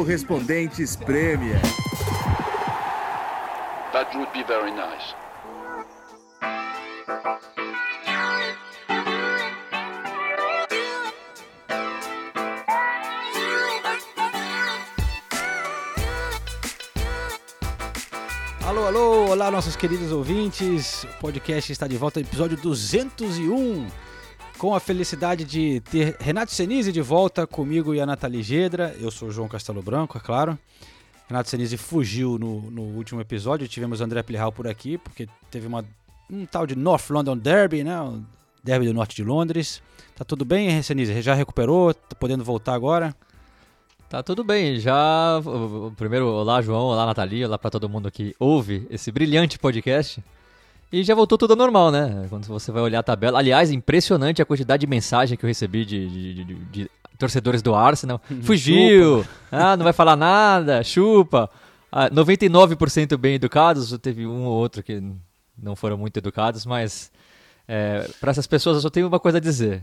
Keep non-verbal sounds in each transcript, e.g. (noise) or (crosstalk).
Correspondentes Premier. That would be very nice. Alô, alô, olá nossos queridos ouvintes. O podcast está de volta, episódio 201. Com a felicidade de ter Renato Senise de volta comigo e a Nathalie Gedra. Eu sou o João Castelo Branco, é claro. Renato Senise fugiu no, no último episódio. Tivemos André Plihal por aqui, porque teve uma, um tal de North London Derby, né? O Derby do Norte de Londres. Tá tudo bem, Senise? Já recuperou? Tá podendo voltar agora? Tá tudo bem, já. Primeiro, olá João, olá Nathalie, olá para todo mundo que ouve esse brilhante podcast. E já voltou tudo ao normal, né? Quando você vai olhar a tabela. Aliás, impressionante a quantidade de mensagem que eu recebi de, de, de, de torcedores do Arsenal. (laughs) Fugiu! ah, não vai falar nada, chupa. Ah, 99% bem educados, teve um ou outro que não foram muito educados, mas é, para essas pessoas eu só tenho uma coisa a dizer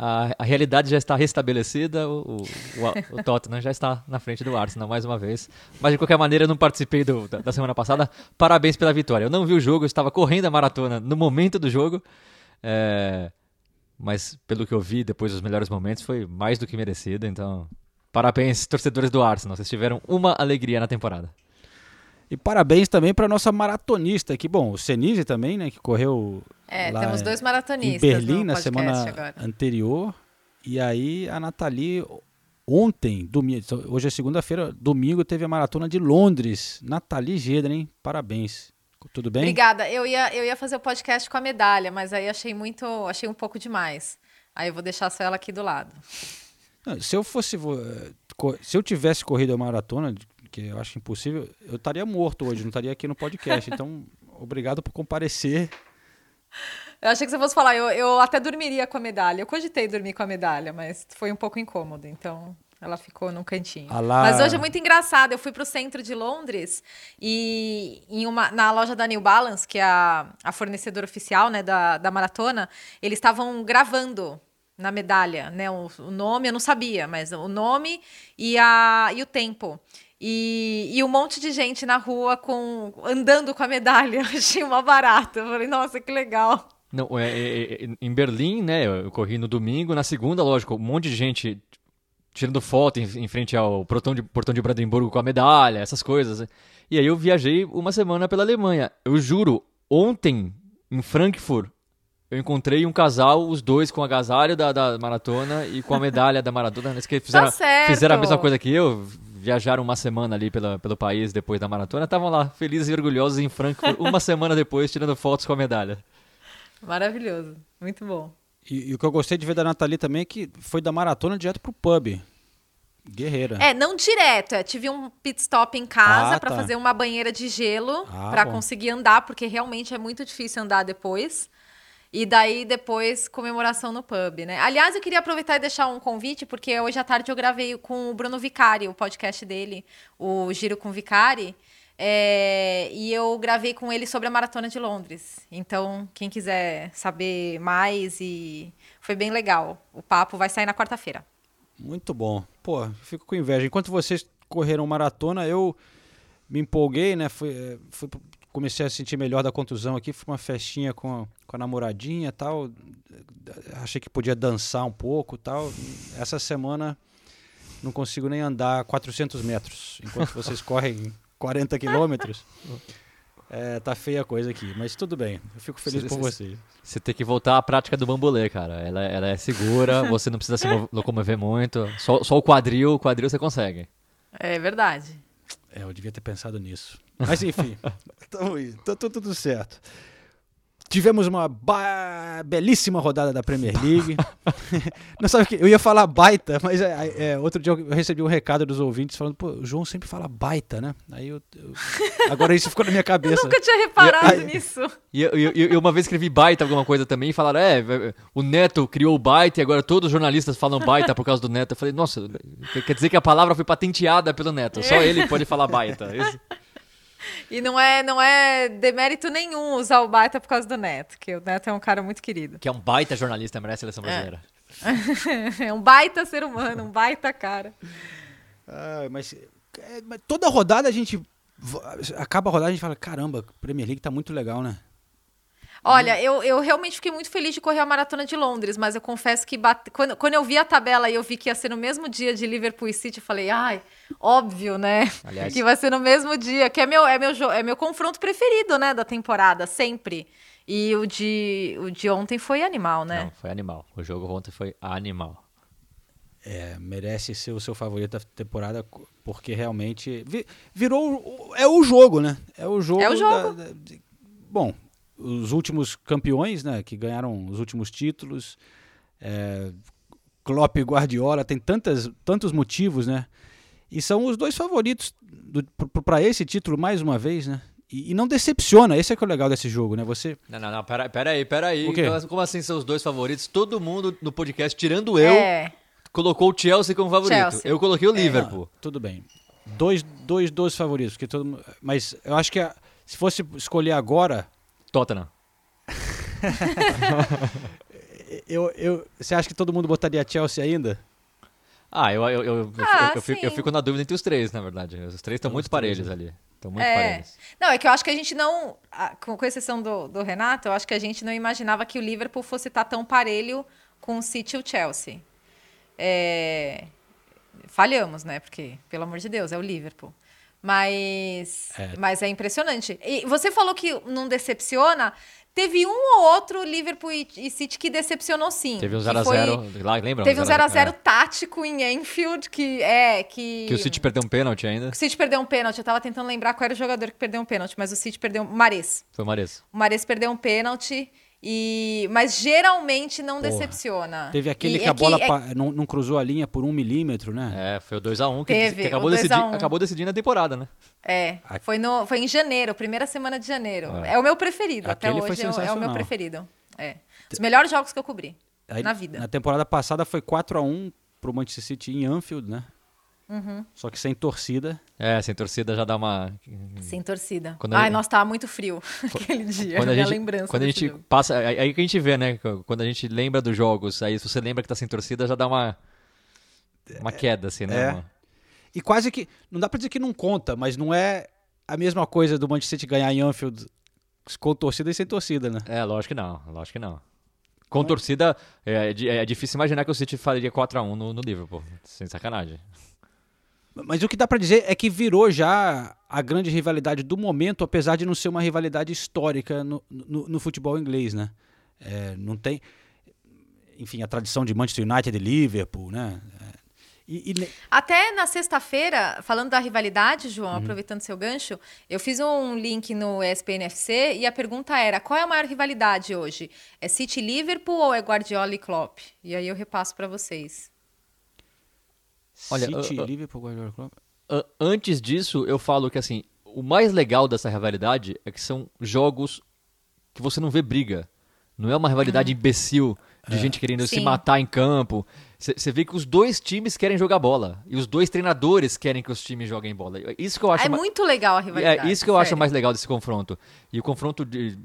a, a realidade já está restabelecida, o, o, o, Tottenham já está na frente do Arsenal mais uma vez. Mas de qualquer maneira, eu não participei do, da, da, semana passada. Parabéns pela vitória. Eu não vi o jogo, eu estava correndo a maratona no momento do jogo. É, mas pelo que eu vi depois dos melhores momentos, foi mais do que merecido. Então, parabéns, torcedores do Arsenal. Vocês tiveram uma alegria na temporada. E parabéns também para nossa maratonista, que bom, o Senise também, né, que correu É, temos dois maratonistas em Berlim na semana agora. anterior. E aí a Nathalie ontem, domingo, hoje é segunda-feira, domingo teve a maratona de Londres. Nathalie Gedra, hein? Parabéns. Tudo bem? Obrigada. Eu ia, eu ia fazer o podcast com a medalha, mas aí achei muito, achei um pouco demais. Aí eu vou deixar só ela aqui do lado. Não, se eu fosse eh, se eu tivesse corrido a maratona que eu acho impossível, eu estaria morto hoje, não estaria aqui no podcast. Então, (laughs) obrigado por comparecer. Eu achei que você fosse falar, eu, eu até dormiria com a medalha. Eu cogitei dormir com a medalha, mas foi um pouco incômodo, então ela ficou num cantinho. Alá. Mas hoje é muito engraçado. Eu fui para o centro de Londres e em uma, na loja da New Balance, que é a, a fornecedora oficial né, da, da maratona, eles estavam gravando na medalha, né? O, o, nome eu não sabia, mas o nome e, a, e o tempo. E, e um monte de gente na rua com andando com a medalha. (laughs) Achei uma barata. Eu falei, nossa, que legal. Não, é, é, é, em Berlim, né? Eu corri no domingo. Na segunda, lógico, um monte de gente tirando foto em, em frente ao portão de, portão de Brandemburgo com a medalha, essas coisas. E aí eu viajei uma semana pela Alemanha. Eu juro, ontem, em Frankfurt, eu encontrei um casal, os dois com o agasalho da, da maratona e com a medalha da maratona. Eles fizeram, tá fizeram a mesma coisa que eu, viajaram uma semana ali pela, pelo país depois da maratona, estavam lá felizes e orgulhosos em Frankfurt, (laughs) uma semana depois, tirando fotos com a medalha. Maravilhoso, muito bom. E, e, o que eu gostei de ver da Nathalie também é que foi da maratona direto pro pub. Guerreira. É, não direto. É, tive um pit stop em casa ah, para tá. fazer uma banheira de gelo ah, para conseguir andar, porque realmente é muito difícil andar depois. E daí depois comemoração no pub, né? Aliás, eu queria aproveitar e deixar um convite, porque hoje à tarde eu gravei com o Bruno Vicari, o podcast dele, o Giro com Vicari. É, e eu gravei com ele sobre a Maratona de Londres. Então, quem quiser saber mais, e foi bem legal. O papo vai sair na quarta-feira. Muito bom. Pô, fico com inveja. Enquanto vocês correram maratona, eu me empolguei, né? Fui, eh, fui comecei a sentir melhor da contusão aqui. Foi uma festinha com, com a namoradinha tal. Achei que podia dançar um pouco tal. Essa semana não consigo nem andar 400 metros, enquanto vocês correm 40 quilômetros. É, tá feia a coisa aqui, mas tudo bem. Eu fico feliz você, por vocês. Você tem que voltar à prática do bambolê, cara. Ela, ela é segura, (laughs) você não precisa se locomover muito. Só, só o quadril, o quadril você consegue. É verdade. É, eu devia ter pensado nisso. Mas enfim, (laughs) tá tudo certo. Tivemos uma belíssima rodada da Premier League. (laughs) não sabe que eu ia falar baita, mas é, é, outro dia eu recebi um recado dos ouvintes falando, pô, o João sempre fala baita, né? Aí eu, eu... agora isso ficou na minha (laughs) cabeça. eu nunca tinha reparado e, aí... nisso. E eu, eu, eu, uma vez escrevi baita alguma coisa também e falaram, é, o Neto criou o baita e agora todos os jornalistas falam baita por causa do Neto. Eu falei, nossa, quer dizer que a palavra foi patenteada pelo Neto. Só ele pode falar baita. Isso... E não é, não é demérito nenhum usar o baita por causa do Neto, que o Neto é um cara muito querido. Que é um baita jornalista, merece a seleção é. brasileira. (laughs) é um baita ser humano, um baita cara. Ah, mas, é, mas toda rodada a gente acaba a rodada a gente fala, caramba, Premier League tá muito legal, né? Olha, eu, eu realmente fiquei muito feliz de correr a maratona de Londres, mas eu confesso que bate... quando, quando eu vi a tabela e eu vi que ia ser no mesmo dia de Liverpool e City, eu falei, ai, óbvio, né? Aliás... Que vai ser no mesmo dia, que é meu, é meu, é meu confronto preferido, né, da temporada, sempre. E o de, o de ontem foi animal, né? Não, foi animal. O jogo ontem foi animal. É, merece ser o seu favorito da temporada, porque realmente virou. É o jogo, né? É o jogo. É o jogo. Da, da, bom, os últimos campeões, né, que ganharam os últimos títulos, é, Klopp e Guardiola, tem tantas, tantos motivos, né? E são os dois favoritos para esse título mais uma vez, né? E, e, não decepciona, esse é que é o legal desse jogo, né? Você. Não, não, não, pera, pera aí, pera aí. Como assim são os dois favoritos? Todo mundo no podcast, tirando eu, é. colocou o Chelsea como favorito. Chelsea. Eu coloquei o é. Liverpool. tudo bem. Dois, dois, dois favoritos, porque todo Mas eu acho que a, se fosse escolher agora, Tottenham. (laughs) eu, eu, você acha que todo mundo botaria Chelsea ainda? Ah, eu, eu, eu, ah, eu, fico, eu, fico, na dúvida entre os três, na verdade. Os três estão muito parelhos né? ali. Estão muito é. parelhos. Não, é que eu acho que a gente não, com exceção do, do Renato, eu acho que a gente não imaginava que o Liverpool fosse estar tão parelho com o City e o Chelsea. É... Falhamos, né? Porque, pelo amor de Deus, é o Liverpool. Mas é. mas é impressionante. E você falou que não decepciona. Teve um ou outro Liverpool e City que decepcionou sim. Teve um 0x0, lá, lembra? Teve um 0x0 é. tático em Enfield, que é. Que, que o City perdeu um pênalti ainda. O City perdeu um pênalti. Eu tava tentando lembrar qual era o jogador que perdeu um pênalti, mas o City perdeu. Mares. Foi o Mares. O Mares perdeu um pênalti. E, mas geralmente não Porra. decepciona. Teve aquele e, que a bola é... não, não, cruzou a linha por um milímetro, né? É, foi o 2x1 um que, Teve, que acabou, decidi, um. acabou decidindo a temporada, né? É, foi, no, foi em janeiro, primeira semana de janeiro. É, é o meu preferido, aquele até hoje é, é, o meu preferido. É. Os melhores jogos que eu cobri Aí, na vida. Na temporada passada foi 4x1 pro Manchester City em Anfield, né? Uhum. Só que sem torcida. É, sem torcida já dá uma. Sem torcida. Quando Ai, gente... nossa, tava muito frio (laughs) aquele dia. Quando a gente, lembrança. Quando a gente jogo. passa. Aí que a gente vê, né? Quando a gente lembra dos jogos, aí se você lembra que tá sem torcida, já dá uma. Uma queda, assim, né? É. E quase que. Não dá pra dizer que não conta, mas não é a mesma coisa do Manchester City ganhar em Anfield com torcida e sem torcida, né? É, lógico que não. Lógico que não. Com torcida, é, é, é difícil imaginar que o City faria 4x1 no, no Liverpool. Sem sacanagem. Mas o que dá para dizer é que virou já a grande rivalidade do momento, apesar de não ser uma rivalidade histórica no, no, no futebol inglês, né? É, não tem, enfim, a tradição de Manchester United e Liverpool, né? É, e, e... Até na sexta-feira, falando da rivalidade, João, uhum. aproveitando seu gancho, eu fiz um link no ESPNFC e a pergunta era: qual é a maior rivalidade hoje? É City Liverpool ou é Guardiola e Klopp? E aí eu repasso para vocês. Olha, City, uh, Liverpool, Guardiola Club. Uh, antes disso, eu falo que assim, o mais legal dessa rivalidade é que são jogos que você não vê briga. Não é uma rivalidade uhum. imbecil de é. gente querendo Sim. se matar em campo. Você vê que os dois times querem jogar bola. E os dois treinadores querem que os times joguem bola. Isso que eu acho É muito legal a rivalidade. É isso que eu sério. acho mais legal desse confronto. E o confronto de,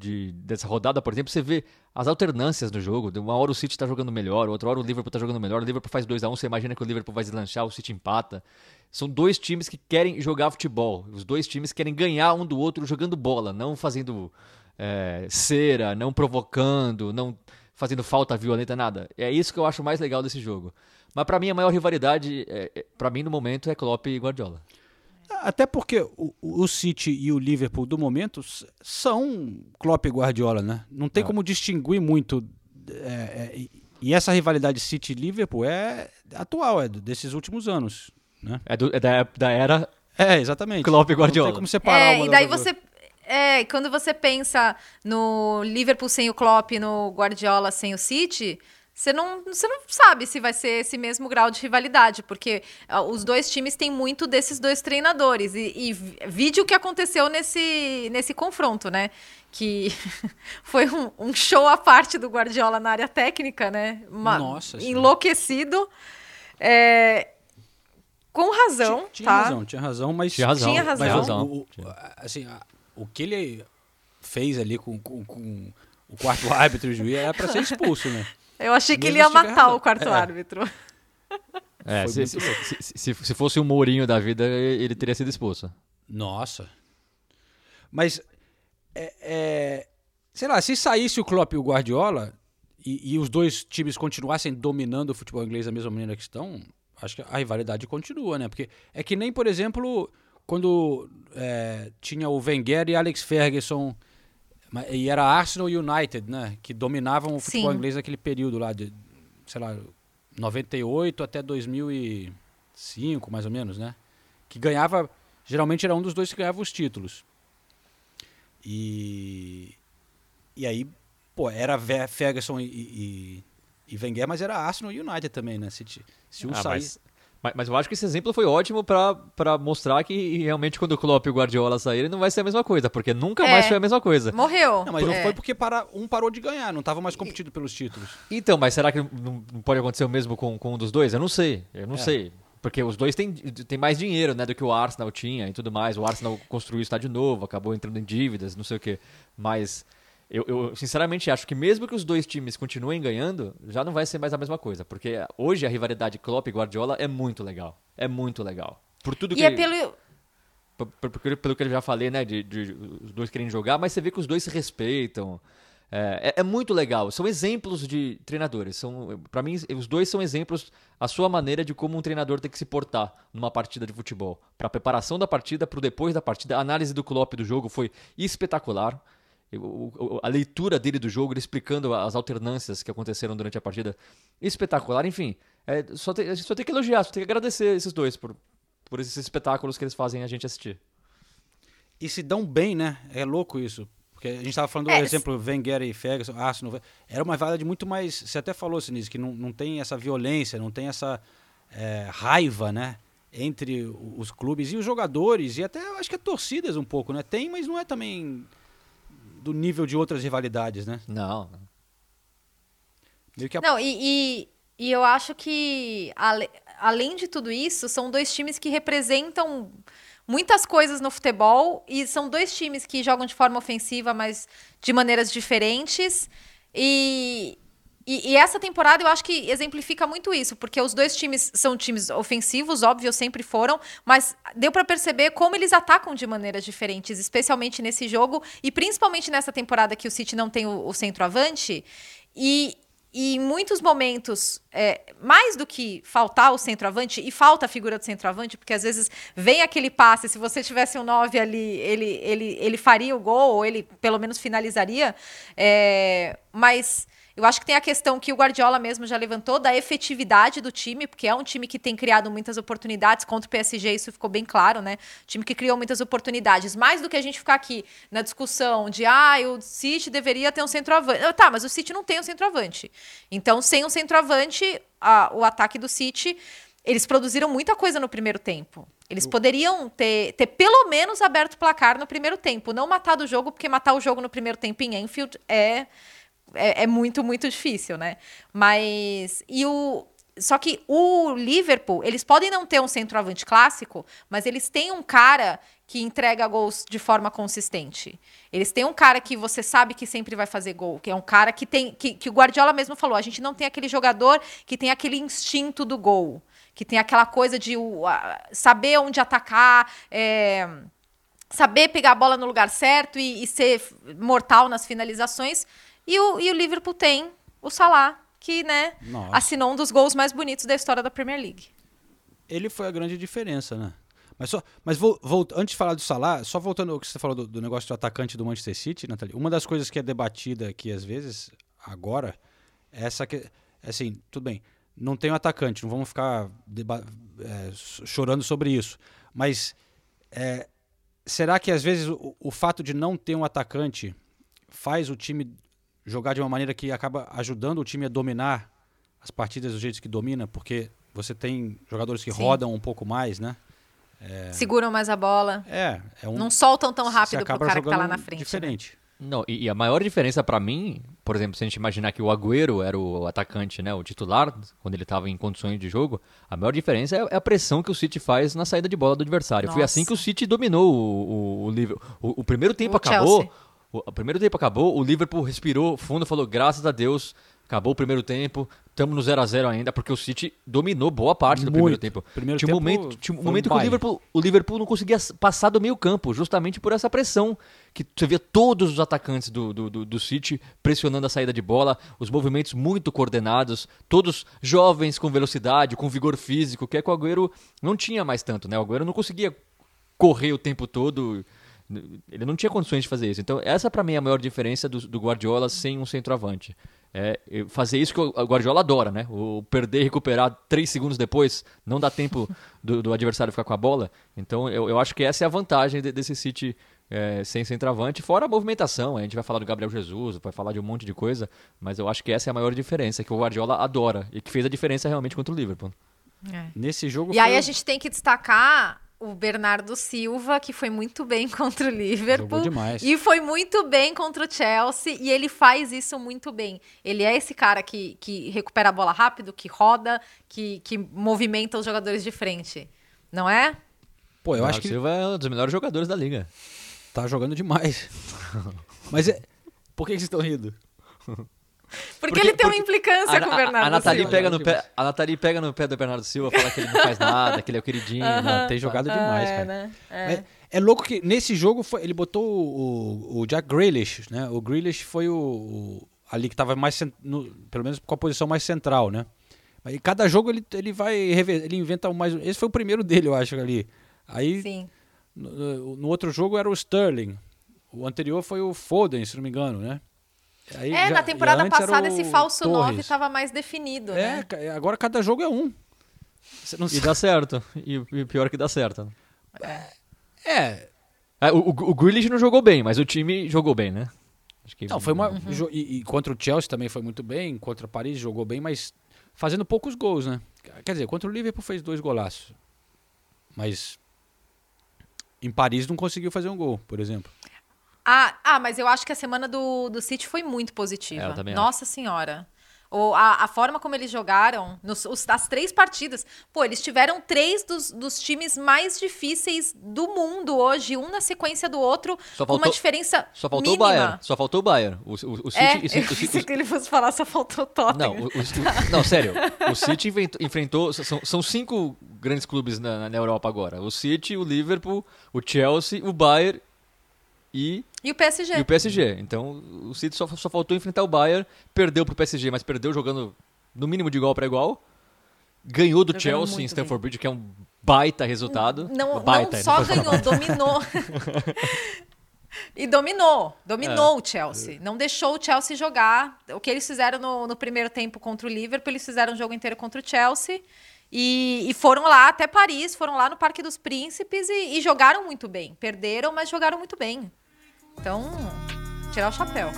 de, dessa rodada, por exemplo, você vê as alternâncias do jogo. Uma hora o City está jogando melhor, outra hora o Liverpool está jogando melhor. O Liverpool faz 2 a 1 um, você imagina que o Liverpool vai deslanchar, o City empata. São dois times que querem jogar futebol. Os dois times querem ganhar um do outro jogando bola, não fazendo é, cera, não provocando, não fazendo falta violenta, nada. É isso que eu acho mais legal desse jogo. Mas para mim a maior rivalidade, é, é para mim no momento, é Klopp e Guardiola. Até porque o, o, City e o Liverpool do momento são Klopp e Guardiola, né? Não tem é. como distinguir muito. É, é, e essa rivalidade City-Liverpool é atual, é desses últimos anos. Né? É, do, é da, da, era. É, exatamente. Klopp e Guardiola. Não tem como separar é, uma E daí você. É, quando você pensa no Liverpool sem o Klopp e no Guardiola sem o City, você não, você não sabe se vai ser esse mesmo grau de rivalidade, porque uh, os dois times têm muito desses dois treinadores. E, e vídeo que aconteceu nesse, nesse confronto, né? Que (laughs) foi um, um, show à parte do Guardiola na área técnica, né? Uma, Nossa Enlouquecido. É, com razão, tinha, tinha tá? razão, tinha razão, mas... Tinha razão, tinha razão. Mas, razão. O, o, assim, o que ele fez ali com, com, com o quarto (laughs) árbitro e o juiz era para ser expulso, né? Eu achei que ele ia matar o quarto é. árbitro. É, se, se, se, se, fosse o Mourinho da vida, ele teria sido expulso. Nossa. Mas, é, é, sei lá, se saísse o Klopp e o Guardiola e, e, os dois times continuassem dominando o futebol inglês da mesma maneira que estão, acho que a rivalidade continua, né? Porque é que nem, por exemplo, quando é, tinha o Wenger e Alex Ferguson e era Arsenal e United, né? Que dominavam o futebol Sim. inglês naquele período lá de, sei lá, 98 até 2005, mais ou menos, né? Que ganhava, geralmente era um dos dois que ganhava os títulos. E e aí, pô, era Ferguson e, e, e Wenger, mas era Arsenal e United também, né? Se, se um ah, sair... Mas mas, mas eu acho que esse exemplo foi ótimo para mostrar que realmente quando o Klopp e o Guardiola saírem não vai ser a mesma coisa, porque nunca é. mais foi a mesma coisa. Morreu. Não, mas é. foi porque para, um parou de ganhar, não estava mais competindo pelos títulos. Então, mas será que não, não, pode acontecer o mesmo com, com um dos dois? Eu não sei, eu não é. sei. Porque os dois têm, têm mais dinheiro né, do que o Arsenal tinha e tudo mais. O Arsenal construiu o estádio novo, acabou entrando em dívidas, não sei o quê. Mas eu, eu, sinceramente acho que mesmo que os dois times continuem ganhando, já não vai ser mais a mesma coisa. Porque hoje a rivalidade Klopp e Guardiola é muito legal. É muito legal. Por tudo que. E é pelo. Por, por, pelo que eu já falei, né? De, de, os dois querem jogar, mas você vê que os dois se respeitam. É, é, é muito legal. São exemplos de treinadores. São, para mim, os dois são exemplos a sua maneira de como um treinador tem que se portar numa partida de futebol. Para preparação da partida, para depois da partida. A análise do Klopp do jogo foi espetacular a leitura dele do jogo, ele explicando as alternâncias que aconteceram durante a partida, espetacular. Enfim, é, só, tem, a gente só tem que elogiar, só tem que agradecer esses dois por, por esses espetáculos que eles fazem a gente assistir. E se dão bem, né? É louco isso. Porque a gente estava falando do é, exemplo Wenger e Ferguson, Arsenal. Era uma vaga de muito mais. Você até falou, Sinise, que não, não tem essa violência, não tem essa é, raiva, né? Entre os clubes e os jogadores, e até acho que as torcidas um pouco, né? Tem, mas não é também do nível de outras rivalidades, né? Não. A... Não, e, e, e, eu acho que, ale, além de tudo isso, são dois times que representam muitas coisas no futebol e são dois times que jogam de forma ofensiva, mas de maneiras diferentes. E, e, e, essa temporada eu acho que exemplifica muito isso, porque os dois times são times ofensivos, óbvio, sempre foram, mas deu para perceber como eles atacam de maneiras diferentes, especialmente nesse jogo e principalmente nessa temporada que o City não tem o, o centroavante. E, e em muitos momentos, é, mais do que faltar o centroavante, e falta a figura do centroavante, porque às vezes vem aquele passe, se você tivesse um 9 ali, ele, ele, ele faria o gol, ou ele pelo menos finalizaria. É, mas eu acho que tem a questão que o Guardiola mesmo já levantou da efetividade do time, porque é um time que tem criado muitas oportunidades contra o PSG, isso ficou bem claro, né? time que criou muitas oportunidades. Mais do que a gente ficar aqui na discussão de ah, o City deveria ter um centroavante. Ah, tá, mas o City não tem um centroavante. Então, sem um centroavante, a, o ataque do City. Eles produziram muita coisa no primeiro tempo. Eles poderiam ter, ter pelo menos aberto o placar no primeiro tempo. Não matado o jogo, porque matar o jogo no primeiro tempo em Enfield é é, é muito, muito difícil, né? Mas. E o, só que o Liverpool, eles podem não ter um centroavante clássico, mas eles têm um cara que entrega gols de forma consistente. Eles têm um cara que você sabe que sempre vai fazer gol, que é um cara que tem. Que, que o Guardiola mesmo falou: a gente não tem aquele jogador que tem aquele instinto do gol, que tem aquela coisa de uh, saber onde atacar. É, saber pegar a bola no lugar certo e, e ser mortal nas finalizações. E o, e o Liverpool tem o Salah, que né, assinou um dos gols mais bonitos da história da Premier League. Ele foi a grande diferença, né? Mas, só, mas vou, vou, antes de falar do Salah, só voltando ao que você falou do, do, negócio do atacante do Manchester City, Nathalie, uma das coisas que é debatida aqui às vezes, agora, é essa que. Assim, tudo bem, não tem um atacante, não vamos ficar é, chorando sobre isso. Mas é, será que às vezes o, o fato de não ter um atacante faz o time jogar de uma maneira que acaba ajudando o time a dominar as partidas do jeito que domina, porque você tem jogadores que Sim. rodam um pouco mais, né? É... Seguram mais a bola. É, é um... Não soltam tão rápido pro cara que tá lá na frente. Né? Diferente. Né? Não, e, e, a maior diferença para mim, por exemplo, se a gente imaginar que o Agüero era o atacante, né, o titular, quando ele estava em condições de jogo, a maior diferença é, é, a pressão que o City faz na saída de bola do adversário. Nossa. Foi assim que o City dominou o, o, o Liverpool. O, o primeiro tempo o acabou, Chelsea. O, primeiro tempo acabou, o Liverpool respirou fundo, falou: graças a Deus acabou o primeiro tempo, estamos no 0 a 0 ainda, porque o City dominou boa parte do Muito. primeiro tempo. Primeiro tinha um tempo momento, tinha um foi um momento que o. Liverpool, o Liverpool não conseguia passar do meio campo, justamente por essa pressão. Que você via todos os atacantes do, do, do, do City pressionando a saída de bola, os movimentos muito coordenados, todos jovens com velocidade, com vigor físico, que é que o Agüero não tinha mais tanto, né? O Agüero não conseguia correr o tempo todo. Ele não tinha condições de fazer isso. Então, essa pra mim é a maior diferença do, do Guardiola sem um centroavante. É fazer isso que o Guardiola adora, né? O perder e recuperar três segundos depois, não dá tempo do, do adversário ficar com a bola. Então, eu, eu acho que essa é a vantagem de- desse City é, sem centroavante, fora a movimentação. A gente vai falar do Gabriel Jesus, vai falar de um monte de coisa, mas eu acho que essa é a maior diferença, que o Guardiola adora e que fez a diferença realmente contra o Liverpool. É. Nesse jogo E aí foi- a gente tem que destacar o Bernardo Silva, que foi muito bem (laughs) contra o Liverpool. Jogou demais. E foi muito bem contra o Chelsea. E ele faz isso muito bem. Ele é esse cara que, que recupera a bola rápido, que roda, que, que movimenta os jogadores de frente. Não é? Pô, eu acho que Silva é um dos melhores jogadores da liga. tá jogando demais. (laughs) Mas é... Por que que vocês estão rindo? Porque, Porque- ele tem uma implicância A, com o a- Bernardo a Nathalie Silva. pega no pé, a Nathalie pega no pé do Bernardo Silva, fala que ele não faz nada, que ele é o queridinho. Não, tem jogado demais, Ah, é, cara. né? É. É, é louco que nesse jogo foi- ele botou o, o- Jack Grealish, né? O Grealish foi o, o- ali que estava mais no- pelo menos com a posição mais central, né? Aí cada jogo ele, ele vai rever- ele inventa um mais esse foi o primeiro dele, eu acho ali. Aí Sim. no, no outro jogo era o Sterling. O anterior foi o Foden, se não me engano, né? Aí É, já- na temporada passada o esse falso 9 Torres. estava mais definido, É, né? ca- agora cada jogo é um. Você não E sabe. dá certo. E, e pior que dá certo. É, É, o, o, o Grealish não jogou bem, mas o time jogou bem, né? Acho que Não, foi uma. Uhum. E, e contra o Chelsea também foi muito bem, contra o Paris jogou bem, mas fazendo poucos gols, né? Quer dizer, contra o Liverpool fez dois golaços. Mas em Paris não conseguiu fazer um gol, por exemplo. Ah, ah, mas eu acho que a semana do, do City foi muito positiva. É, Nossa Senhora. O, a, a forma como eles jogaram, nos, os- as três partidas. Pô, eles tiveram três dos, dos times mais difíceis do mundo hoje, um na sequência do outro, Só com uma faltou- diferença Só faltou mínima. o Bayern. Só faltou o Bayern. O, o, o City, É, o City- eu o City- pensei que ele fosse falar, só faltou o Tottenham. Não, o- o- não, sério. O City inventou- enfrentou. São, são cinco grandes clubes na, na Europa agora: o City, o Liverpool, o Chelsea, o Bayern e, E o PSG. e o PSG. Então o City só, só faltou enfrentar o Bayern, perdeu pro PSG, mas perdeu jogando no mínimo de igual para igual. Ganhou do Jogando Chelsea em Stamford Bridge, que é um baita resultado. Não, baita, não só pode falar ganhou, dominou. (laughs) e dominou, dominou o Chelsea. Não deixou o Chelsea jogar. O que eles fizeram no, no primeiro tempo contra o Liverpool, eles fizeram o jogo inteiro contra o Chelsea. E, e foram lá até Paris, foram lá no Parque dos Príncipes e, e jogaram muito bem. Perderam, mas jogaram muito bem. Então, tirar o chapéu.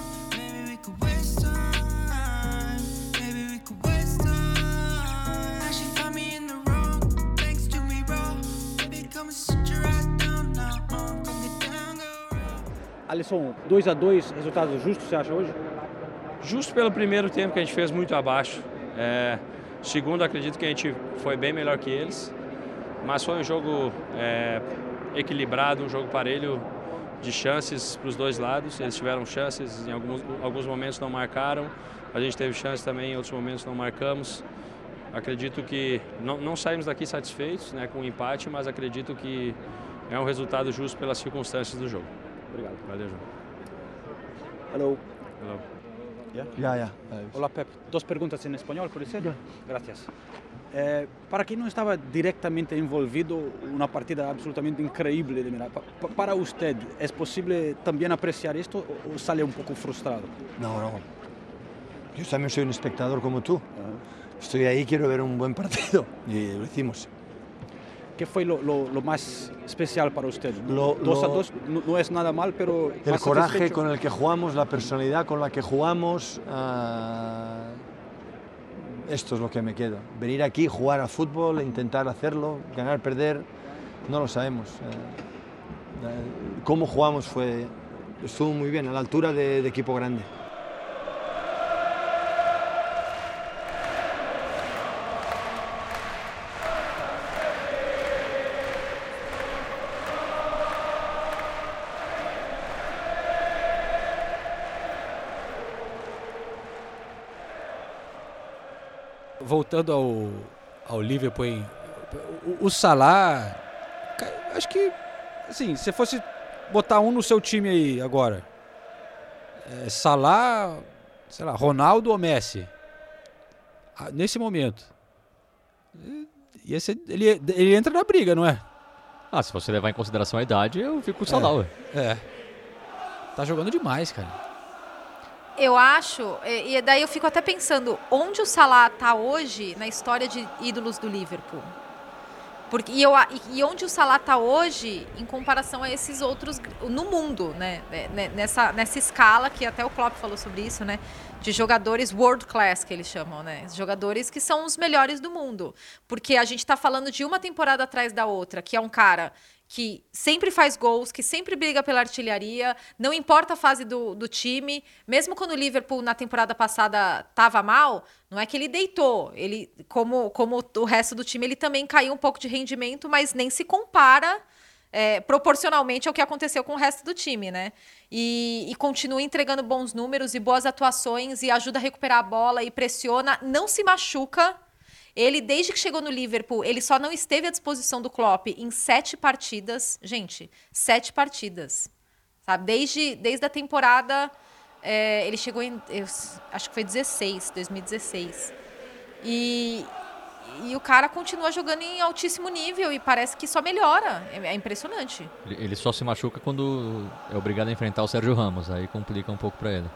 Alisson, 2 a 2 resultado justo, você acha hoje? Justo pelo primeiro tempo que a gente fez muito abaixo. É, segundo, acredito que a gente foi bem melhor que eles. Mas foi um jogo é, equilibrado, um jogo parelho de chances para os dois lados. Eles tiveram chances, em alguns, alguns momentos não marcaram. A gente teve chances também, em outros momentos não marcamos. Acredito que não, não saímos daqui satisfeitos né, com o empate, mas acredito que é um resultado justo pelas circunstâncias do jogo. Obrigado. Valeu, João. Hello. Hello. Ya, ya. Olá, Pep. Duas perguntas em espanhol, pode ser? Gracias. Eh, para quem não estava diretamente envolvido, uma partida absolutamente increíble de mirar. Pa- pa- para usted, é possível também apreciar isto ou sale um pouco frustrado? No, no. Yo también soy un espectador como tú. Estoy ahí, quiero ver un buen partido. Y (laughs) lo hicimos. que foi lo, lo, lo más especial para usted? Lo- dos a dos no, no es nada mal, pero El coraje satisfecho. con el que jugamos, la personalidad con la que jugamos. ah, esto es lo que me queda. Venir aquí, jugar a fútbol, intentar hacerlo, ganar, perder, no lo sabemos. Eh, eh, cómo jugamos fue, estuvo muy bien, a la altura de equipo grande. Voltando ao, ao Liverpool, hein, o, o Salah, acho que, assim, se fosse botar um no seu time aí agora, é, Salah, sei lá, Ronaldo ou Messi, ah, nesse momento, ia ser, ele, ele entra na briga, não é? Ah, se você levar em consideração a idade, eu fico com o Salah. É, é. Tá jogando demais, cara. Eu acho, e daí eu fico até pensando, onde o Salah tá hoje na história de ídolos do Liverpool? Porque, e, eu, e onde o Salah está hoje em comparação a esses outros no mundo, né? É, né? Nessa, nessa escala que até o Klopp falou sobre isso, né? De jogadores world class que eles chamam, né? Jogadores que são os melhores do mundo. Porque a gente está falando de uma temporada atrás da outra, que é um cara que sempre faz gols, que sempre briga pela artilharia, não importa a fase do, do time. Mesmo quando o Liverpool na temporada passada estava mal, não é que ele deitou. Ele, como, como o resto do time, ele também caiu um pouco de rendimento, mas nem se compara é, proporcionalmente ao que aconteceu com o resto do time, né? E, e, continua entregando bons números e boas atuações e ajuda a recuperar a bola e pressiona, não se machuca ele, desde que chegou no Liverpool, ele só não esteve à disposição do Klopp em sete partidas. Gente, sete partidas. Sabe? Desde, desde a temporada. É, ele chegou em. Eu, acho que foi 16, 2016. E, e o cara continua jogando em altíssimo nível e parece que só melhora. É, é impressionante. Ele só se machuca quando é obrigado a enfrentar o Sérgio Ramos. Aí complica um pouco para ele.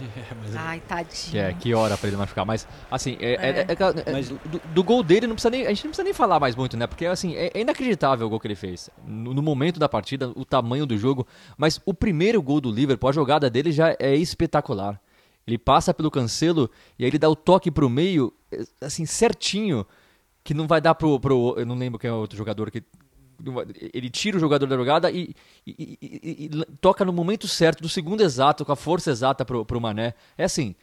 (laughs) É, Ai, tadinho. Que, é, que hora pra ele machucar. Mas, assim, é, é. é, é mas do, do, gol dele não precisa nem, a gente não precisa nem falar mais muito, né? Porque, assim, é, inacreditável o gol que ele fez. No, no, momento da partida, o tamanho do jogo. Mas o primeiro gol do Liverpool, a jogada dele já é espetacular. Ele passa pelo cancelo e aí ele dá o toque pro meio, assim, certinho. Que não vai dar pro, pro. Eu não lembro quem é o outro jogador que ele tira o jogador da jogada e, e, e, e, toca no momento certo, do segundo exato, com a força exata pro, pro Mané. É assim,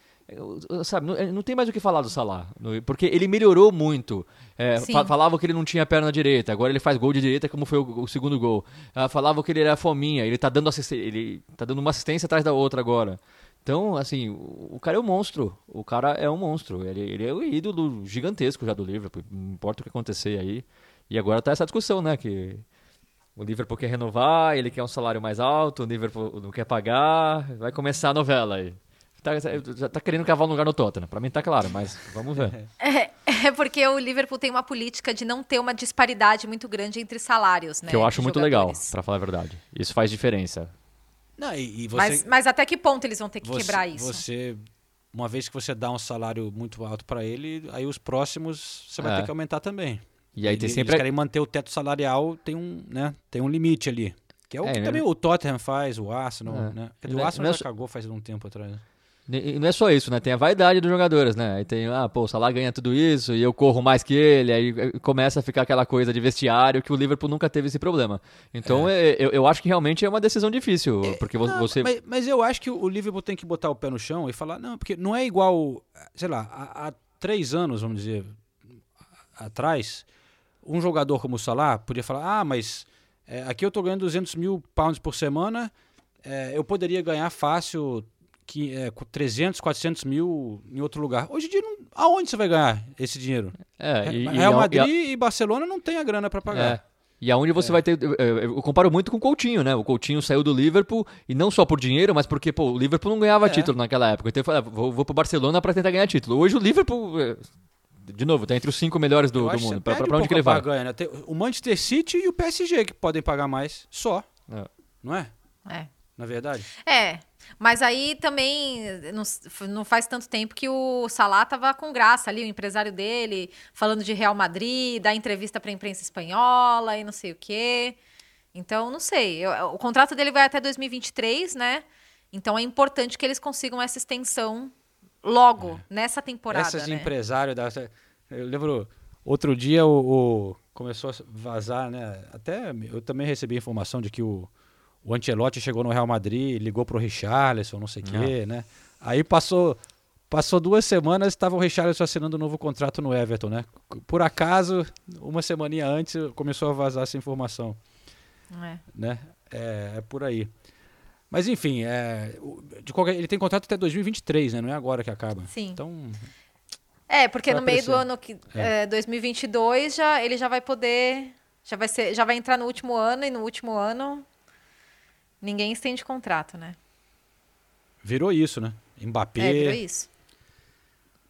sabe, não, não, tem mais o que falar do Salah, porque ele melhorou muito. É, falava que ele não tinha perna direita, agora ele faz gol de direita, como foi o, o segundo gol. Ah, falava que ele era fominha, ele tá dando ele tá dando uma assistência atrás da outra agora. Então, assim, o cara é um monstro. O cara é um monstro. Ele, ele é o ídolo gigantesco já do Liverpool. Não importa o que acontecer aí. E agora tá essa discussão, né? Que o Liverpool quer renovar, ele quer um salário mais alto, o Liverpool não quer pagar. Vai começar a novela aí. Tá, já tá querendo cavar um lugar no Tottenham. Pra mim tá claro, mas vamos ver. (laughs) É, é, porque o Liverpool tem uma política de não ter uma disparidade muito grande entre salários, né? Que eu acho muito legal, para falar a verdade. Isso faz diferença. Não, e, e você, mas, mas, até que ponto eles vão ter que você, quebrar isso? Você, uma vez que você dá um salário muito alto para ele, aí os próximos você vai é. ter que aumentar também. E aí tem sempre. Eles querem manter o teto salarial, tem um, né, tem um limite ali. Que é o é, que né? também o Tottenham faz, o Arsenal, é. né? O é- Arsenal já cagou faz um tempo atrás. E não é só isso, né? Tem a vaidade dos jogadores, né? Aí tem, ah, pô, o Salah ganha tudo isso e eu corro mais que ele. Aí começa a ficar aquela coisa de vestiário que o Liverpool nunca teve esse problema. Então é. eu, eu acho que realmente é uma decisão difícil, é, porque não, você... Mas, mas, eu acho que o Liverpool tem que botar o pé no chão e falar, não, porque não é igual, sei lá, há, há três anos, vamos dizer, atrás um jogador como o Salah podia falar: ah, mas é, aqui eu estou ganhando 200 mil pounds por semana, é, eu poderia ganhar fácil que, é, 300, 400 mil em outro lugar. Hoje em dia, não, aonde você vai ganhar esse dinheiro? É, e, Real Madrid e, e, Barcelona não tem a grana para pagar. É. E aonde você é. vai ter. Eu comparo muito com o Coutinho, né? O Coutinho saiu do Liverpool e não só por dinheiro, mas porque pô, o Liverpool não ganhava é. título naquela época. Então eu falei, ah, vou, vou pro Barcelona para tentar ganhar título. Hoje o Liverpool é, de novo, tá entre os cinco melhores do, do mundo. Pra, pra, onde que ele vai? Ganha, né? O Manchester City e o PSG que podem pagar mais. Só. É. Não é? É. Na verdade? É. Mas aí também não, não faz tanto tempo que o Salah tava com graça ali, o empresário dele, falando de Real Madrid, dá entrevista para a imprensa espanhola e não sei o quê. Então, não sei. Eu, o contrato dele vai até 2023, né? Então é importante que eles consigam essa extensão logo, é. nessa temporada. Essas né? empresários. Da, eu lembro, outro dia o, o, começou a vazar, né? Até eu também recebi informação de que o, o Ancelotti chegou no Real Madrid, ligou pro Richarlison, não sei o quê, né? Aí passou. Passou duas semanas, estava o Richarlison assinando um novo contrato no Everton, né? Por acaso, uma semaninha antes, começou a vazar essa informação. É. Né? É, é por aí. Mas enfim, é, de qualquer, ele tem contrato até 2023, né? Não é agora que acaba. Sim. Então. É, porque no meio do ano que é. 2022 já ele já vai poder, já vai ser, já vai entrar no último ano e no último ano ninguém estende contrato, né? Virou isso, né? Mbappé. É, virou isso.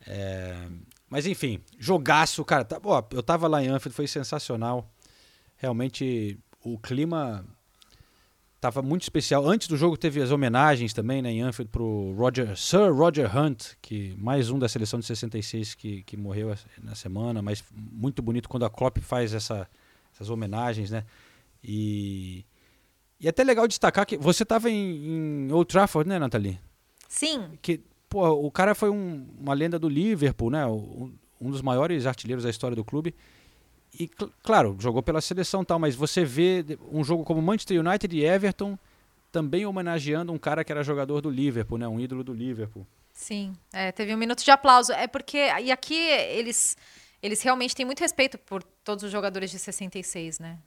É, mas enfim, jogaço, cara. Tá, ó, eu tava lá em Anfield, foi sensacional. Realmente o clima Tava muito especial. Antes do jogo teve as homenagens também, né, em Anfield pro Roger, Sir Roger Hunt, que mais um da seleção de 66 que, que morreu na semana, mas muito bonito quando a Klopp faz essa, essas homenagens, né? E e é até legal destacar que você estava em, em, Old Trafford, né, Nathalie? Sim. Que, pô, o cara foi um, uma lenda do Liverpool, né? Um, um dos maiores artilheiros da história do clube. E, claro, jogou pela seleção tal, mas você vê um jogo como Manchester United e Everton também homenageando um cara que era jogador do Liverpool, né? Um ídolo do Liverpool. Sim, é, teve um minuto de aplauso. É porque, e aqui eles, eles realmente têm muito respeito por todos os jogadores de 66, né?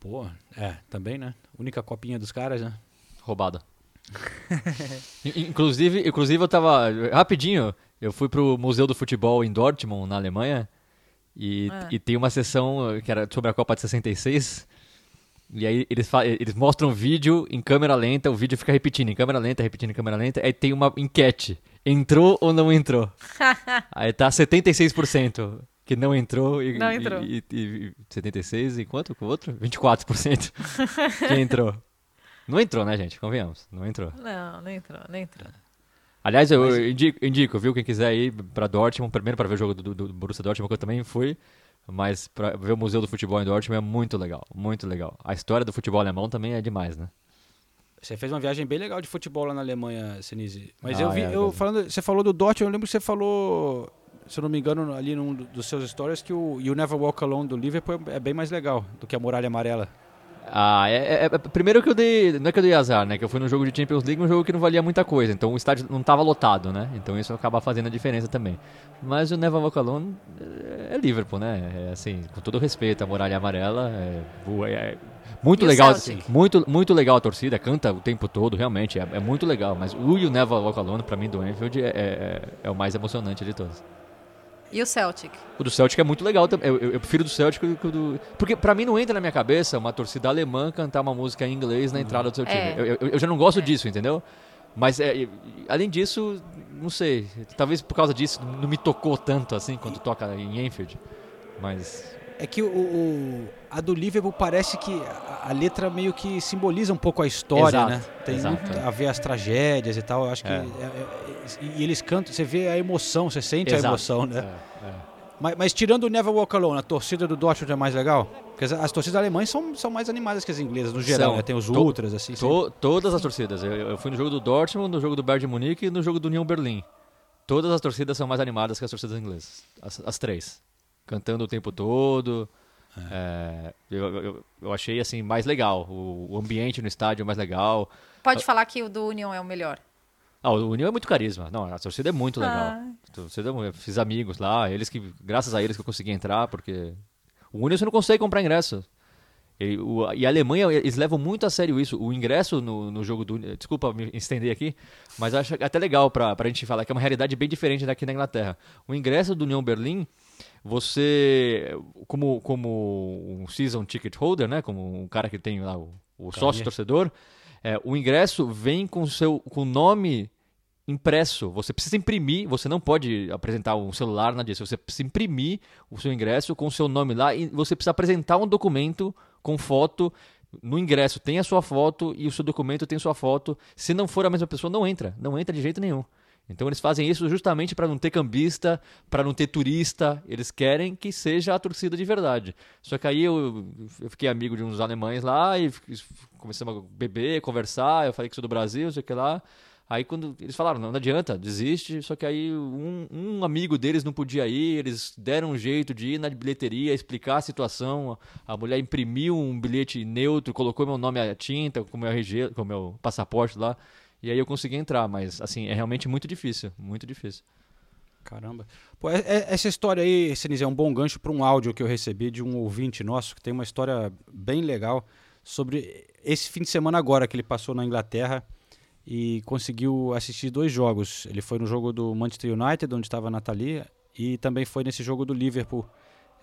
Pô, é, também, né? Única copinha dos caras, né? Roubada. (laughs) inclusive, inclusive, eu tava. Rapidinho, eu fui pro Museu do Futebol em Dortmund, na Alemanha. E, é. e tem uma sessão eh, que era sobre a Copa de 66. E aí eles, eles mostram um vídeo em câmera lenta, o vídeo fica repetindo em câmera lenta, repetindo em câmera lenta, aí tem uma enquete. Entrou ou não entrou? (laughs) aí tá 76% que não entrou e, não entrou. E, e, e 76 e quanto com o outro? 24% (laughs) que entrou. Não entrou, né, gente? Convenhamos. Não entrou. Não, não entrou, não entrou. Aliás, eu Mas... indico, indico, viu? Quem quiser ir para Dortmund, primeiro para ver o jogo do, do, do Borussia Dortmund, que eu também fui, mas para ver o Museu do Futebol em Dortmund é muito legal, muito legal. A história do futebol alemão também é demais, né? Você fez uma viagem bem legal de futebol lá na Alemanha, Senise. Mas ah, eu vi, é, eu falando, você falou do Dortmund, eu lembro que você falou, se eu não me engano, ali num dos seus stories que o You Never Walk Alone do Liverpool é bem mais legal do que a Muralha Amarela. Ah, é, é, é, primeiro que eu dei. Não é que eu dei azar, né? Que eu fui no jogo de Champions League, um jogo que não valia muita coisa. Então o estádio não estava lotado, né? Então isso acaba fazendo a diferença também. Mas o Neva Vocalone é, é Liverpool, né? É assim, com todo respeito, a muralha amarela é, é muito e legal. Muito, muito legal a torcida, canta o tempo todo, realmente. É, é muito legal. Mas o Neva Vocalone, pra mim, do Enfield, é, é, é o mais emocionante de todos. E o Celtic? O do Celtic é muito legal. Eu, eu, eu prefiro do Celtic do que o do. Porque pra mim não entra na minha cabeça uma torcida alemã cantar uma música em inglês na entrada do seu time. É. Eu, eu, já não gosto é. disso, entendeu? Mas é, além disso, não sei. Talvez por causa disso não me tocou tanto assim quando toca em Enfield. Mas é que o, o, a do Liverpool parece que a, a, letra meio que simboliza um pouco a história, exato, né? Tem exato. muito a ver as tragédias e tal. Eu acho que. E eles cantam, você vê a emoção, você sente exato. a emoção, né? É, é. Mas, mas, tirando o Never Walk Alone, a torcida do Dortmund é mais legal? Porque as, as torcidas alemãs são, são mais animadas que as inglesas, no geral, né? Tem os to, ultras, assim. To, todas as torcidas. Eu, eu, fui no jogo do Dortmund, no jogo do Bayern de Munique e no jogo do União Berlim. Todas as torcidas são mais animadas que as torcidas inglesas. As, as três cantando o tempo todo. É. É, eu, eu, eu, achei assim mais legal. O, o, ambiente no estádio é mais legal. Pode falar que o do União é o melhor. Ah, o União é muito carisma. Não, a torcida é muito legal. Ah. Torcida, eu fiz amigos lá, eles que, graças a eles que eu consegui entrar, porque o União você não consegue comprar ingresso. E, o, e, a Alemanha, eles levam muito a sério isso. O ingresso no, no jogo do. Desculpa me estender aqui, mas acho até legal para a gente falar que é uma realidade bem diferente daqui na Inglaterra. O ingresso do União Berlim você, como, como um season ticket holder, né, como um cara que tem lá o, o sócio torcedor, é, o ingresso vem com seu com nome impresso. Você precisa imprimir, você não pode apresentar um celular, nada disso. Você precisa imprimir o seu ingresso com o seu nome lá e você precisa apresentar um documento com foto. No ingresso tem a sua foto e o seu documento tem sua foto. Se não for a mesma pessoa, não entra. Não entra de jeito nenhum. Então eles fazem isso justamente para não ter cambista, para não ter turista. Eles querem que seja a torcida de verdade. Só que aí eu, eu fiquei amigo de uns alemães lá e começamos a beber, conversar. Eu falei que sou do Brasil, sei que lá. Aí quando eles falaram, não, não adianta, desiste. Só que aí um, um, amigo deles não podia ir, eles deram um jeito de ir na bilheteria, explicar a situação. A mulher imprimiu um bilhete neutro, colocou meu nome à tinta, com meu RG, com meu passaporte lá. E aí eu consegui entrar, mas assim, é realmente muito difícil, muito difícil. Caramba. Pô, é, é, essa história aí, Senise, é um bom gancho para um áudio que eu recebi de um ouvinte nosso que tem uma história bem legal sobre esse fim de semana agora que ele passou na Inglaterra e conseguiu assistir dois jogos. Ele foi no jogo do Manchester United, onde estava a Nathalie, e também foi nesse jogo do Liverpool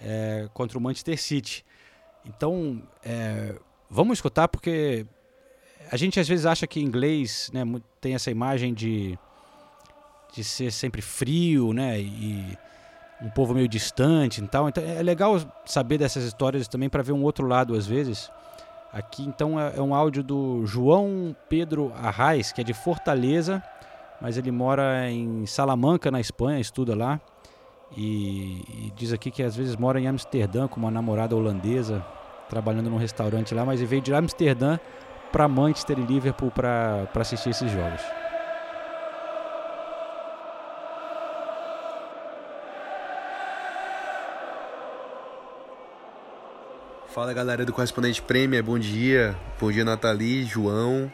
é, contra o Manchester City. Então, é, vamos escutar porque a gente às vezes acha que inglês né, tem essa imagem de, de ser sempre frio, né? E um povo meio distante e tal. Então é legal saber dessas histórias também para ver um outro lado às vezes. Aqui então é, é um áudio do João Pedro Arraes, que é de Fortaleza, mas ele mora em Salamanca, na Espanha, estuda lá. E, e, diz aqui que às vezes mora em Amsterdã com uma namorada holandesa, trabalhando num restaurante lá, mas ele veio de Amsterdã para Manchester e Liverpool para assistir esses jogos. Fala galera do Correspondente Premier, bom dia. Bom dia Nathalie, João,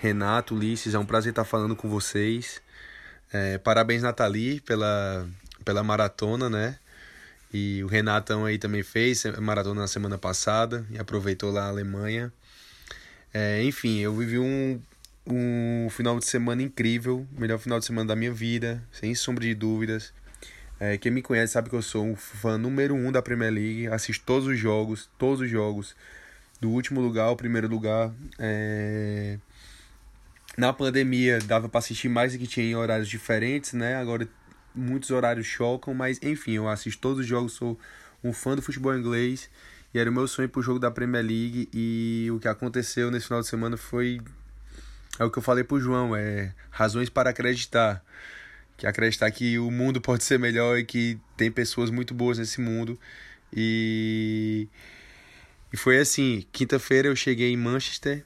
Renato, Ulisses, é um prazer estar falando com vocês. É, parabéns Nathalie pela, pela maratona, né? E o Renatão aí também fez maratona na semana passada e aproveitou lá a Alemanha. É, enfim, eu vivi um, um final de semana incrível, melhor final de semana da minha vida, sem sombra de dúvidas. É, quem me conhece sabe que eu sou um fã número um da Premier League, assisto todos os jogos, todos os jogos, do último lugar ao primeiro lugar. É... Na pandemia dava para assistir mais que tinha em horários diferentes, né? Agora muitos horários chocam, mas enfim, eu assisto todos os jogos, sou um fã do futebol inglês era o meu sonho pro jogo da Premier League e o que aconteceu nesse final de semana foi é o que eu falei pro João, é razões para acreditar que acreditar que o mundo (laughs) pode ser melhor e que tem pessoas muito boas nesse mundo. E, e foi assim, quinta-feira eu cheguei em Manchester,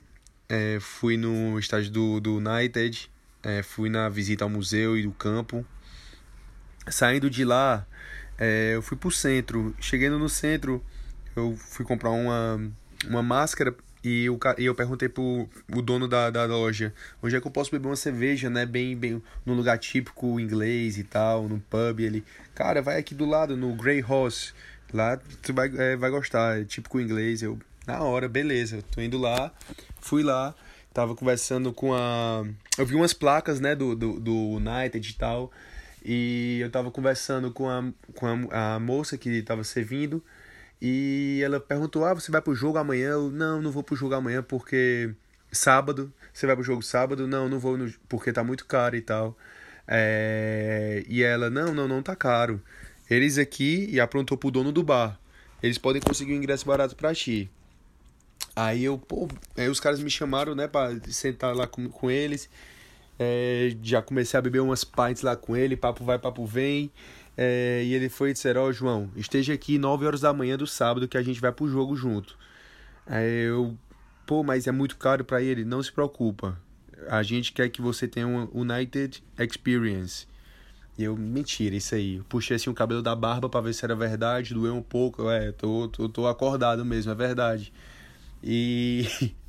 é, fui no estádio do, do United, é, fui na visita ao museu e do campo. Saindo de lá, é, eu fui pro centro. Chegando no centro, eu fui comprar uma, uma máscara e, o, e eu perguntei pro o dono da, da loja onde é que eu posso beber uma cerveja, né? Bem, bem num lugar típico inglês e tal, num pub. Ele, cara, vai aqui do lado, no Grey Horse. Lá tu vai, é, vai gostar, é típico inglês. Eu, na hora, beleza, tô indo lá, fui lá, tava conversando com a. Eu vi umas placas, né, do, do, do United e tal. E eu tava conversando com a, com a, a moça que tava servindo. E ela perguntou: Ah, você vai pro jogo amanhã? Eu, não, não vou pro jogo amanhã porque sábado. Você vai pro jogo sábado? Não, não vou no... porque tá muito caro e tal. É... E ela: Não, não, não tá caro. Eles aqui, e aprontou pro dono do bar. Eles podem conseguir um ingresso barato pra ti. Aí eu, pô, aí os caras me chamaram, né, pra sentar lá com, com eles. É, já comecei a beber umas pints lá com ele, papo vai, papo vem. É, e ele foi e Ó, oh, João, esteja aqui 9 horas da manhã do sábado que a gente vai pro jogo junto. Aí eu, pô, mas é muito caro para ele. Não se preocupa. A gente quer que você tenha um United Experience. E eu, mentira, isso aí. Eu puxei assim o cabelo da barba para ver se era verdade, doeu um pouco. É, tô, tô, tô acordado mesmo, é verdade. E.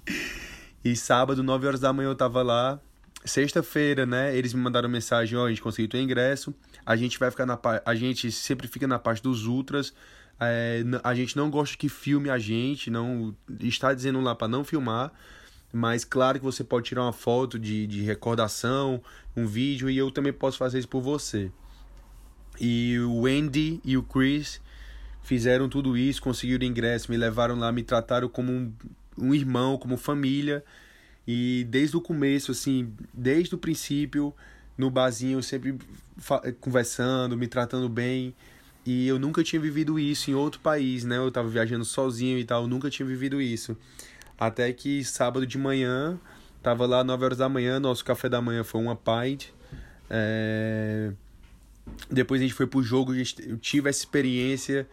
(laughs) e sábado, 9 horas da manhã, eu tava lá. Sexta-feira, né? Eles me mandaram mensagem: ó, oh, a gente conseguiu teu ingresso a gente vai ficar na a gente sempre fica na parte dos ultras. É, a gente não gosta que filme a gente, não está dizendo lá para não filmar, mas claro que você pode tirar uma foto de, de recordação, um vídeo e eu também posso fazer isso por você. E o Andy e o Chris fizeram tudo isso, conseguiram ingresso, me levaram lá, me trataram como um, um irmão, como família. E desde o começo, assim, desde o princípio, no barzinho, sempre conversando, me tratando bem. E eu nunca tinha vivido isso em outro país, né? Eu tava viajando sozinho e tal, nunca tinha vivido isso. Até que sábado de manhã, tava lá 9 horas da manhã, nosso café da manhã foi uma pint. É... Depois a gente foi pro jogo, eu tive essa experiência.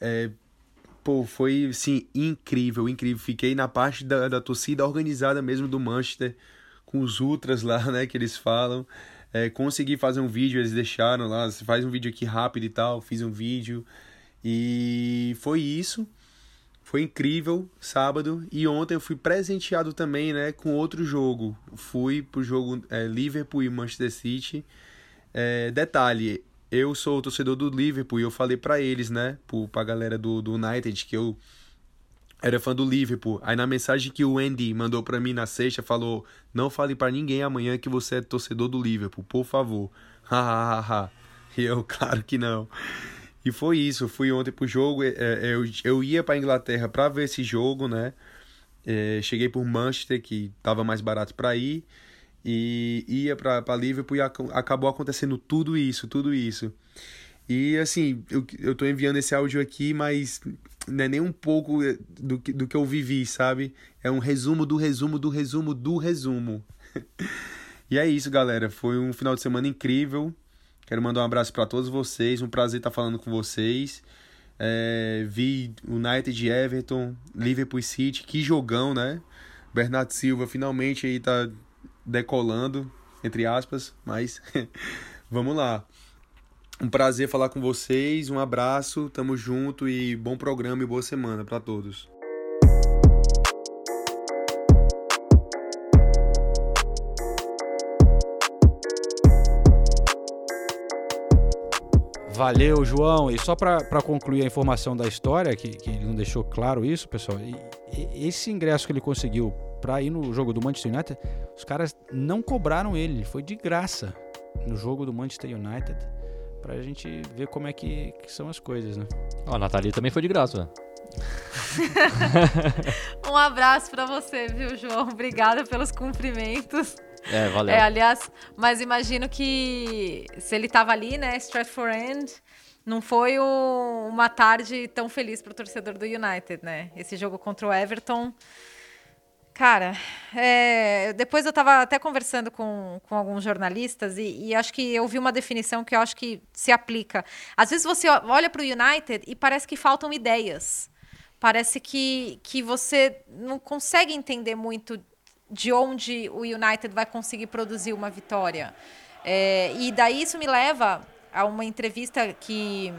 É... Pô, foi assim, incrível, incrível. Fiquei na parte da, da torcida organizada mesmo do Manchester, com os ultras lá, né, que eles falam é, consegui fazer um vídeo, eles deixaram lá, faz um vídeo aqui rápido e tal, fiz um vídeo. E foi isso. Foi incrível sábado e ontem eu fui presenteado também, né, com outro jogo. Fui pro jogo é, Liverpool e Manchester City. É, detalhe, eu sou torcedor do Liverpool e eu falei para eles, né, pra galera do, do United que eu era fã do Liverpool. Aí na mensagem que o Andy mandou para mim na sexta, falou: "Não fale para ninguém amanhã que você é torcedor do Liverpool, por favor". (laughs) Ha ha ha ha. E eu, (laughs) claro que não. E foi isso, fui ontem pro jogo, é, é, eu, eu ia pra Inglaterra pra ver esse jogo, né? É, cheguei por Manchester, que tava mais barato para ir, e ia pra Liverpool e acabou acontecendo tudo isso, tudo isso. E assim, eu, eu tô enviando esse áudio aqui, mas não é nem um pouco do que, do que eu vivi, sabe? É um resumo do resumo do resumo do resumo. (laughs) e é isso, galera. Foi um final de semana incrível. Quero mandar um abraço para todos vocês. Um prazer estar falando com vocês. É, vi United Everton, Liverpool City. Que jogão, né? Bernardo Silva finalmente aí tá decolando, entre aspas. Mas (laughs) vamos lá. Um prazer falar com vocês. Um abraço. Tamo junto e bom programa e boa semana para todos. Valeu, João. E só para concluir a informação da história, que, que ele não deixou claro isso, pessoal, e, e, esse ingresso que ele conseguiu para ir no jogo do Manchester United, os caras não cobraram ele, foi de graça no jogo do Manchester United, pra gente ver como é que, que são as coisas, né? Ó, a Nathalie também foi de graça, né? (laughs) um abraço para você, viu, João? Obrigada pelos cumprimentos. É, valeu. É, aliás, mas imagino que se ele tava ali, né, Stratford End, não foi um, uma tarde tão feliz para o torcedor do United, né? Esse jogo contra o Everton. Cara, é, depois eu estava até conversando com, com alguns jornalistas e, e, acho que eu vi uma definição que eu acho que se aplica. Às vezes você olha para o United e parece que faltam ideias. Parece que, que você não consegue entender muito de onde o United vai conseguir produzir uma vitória. É, e daí isso me leva a uma entrevista que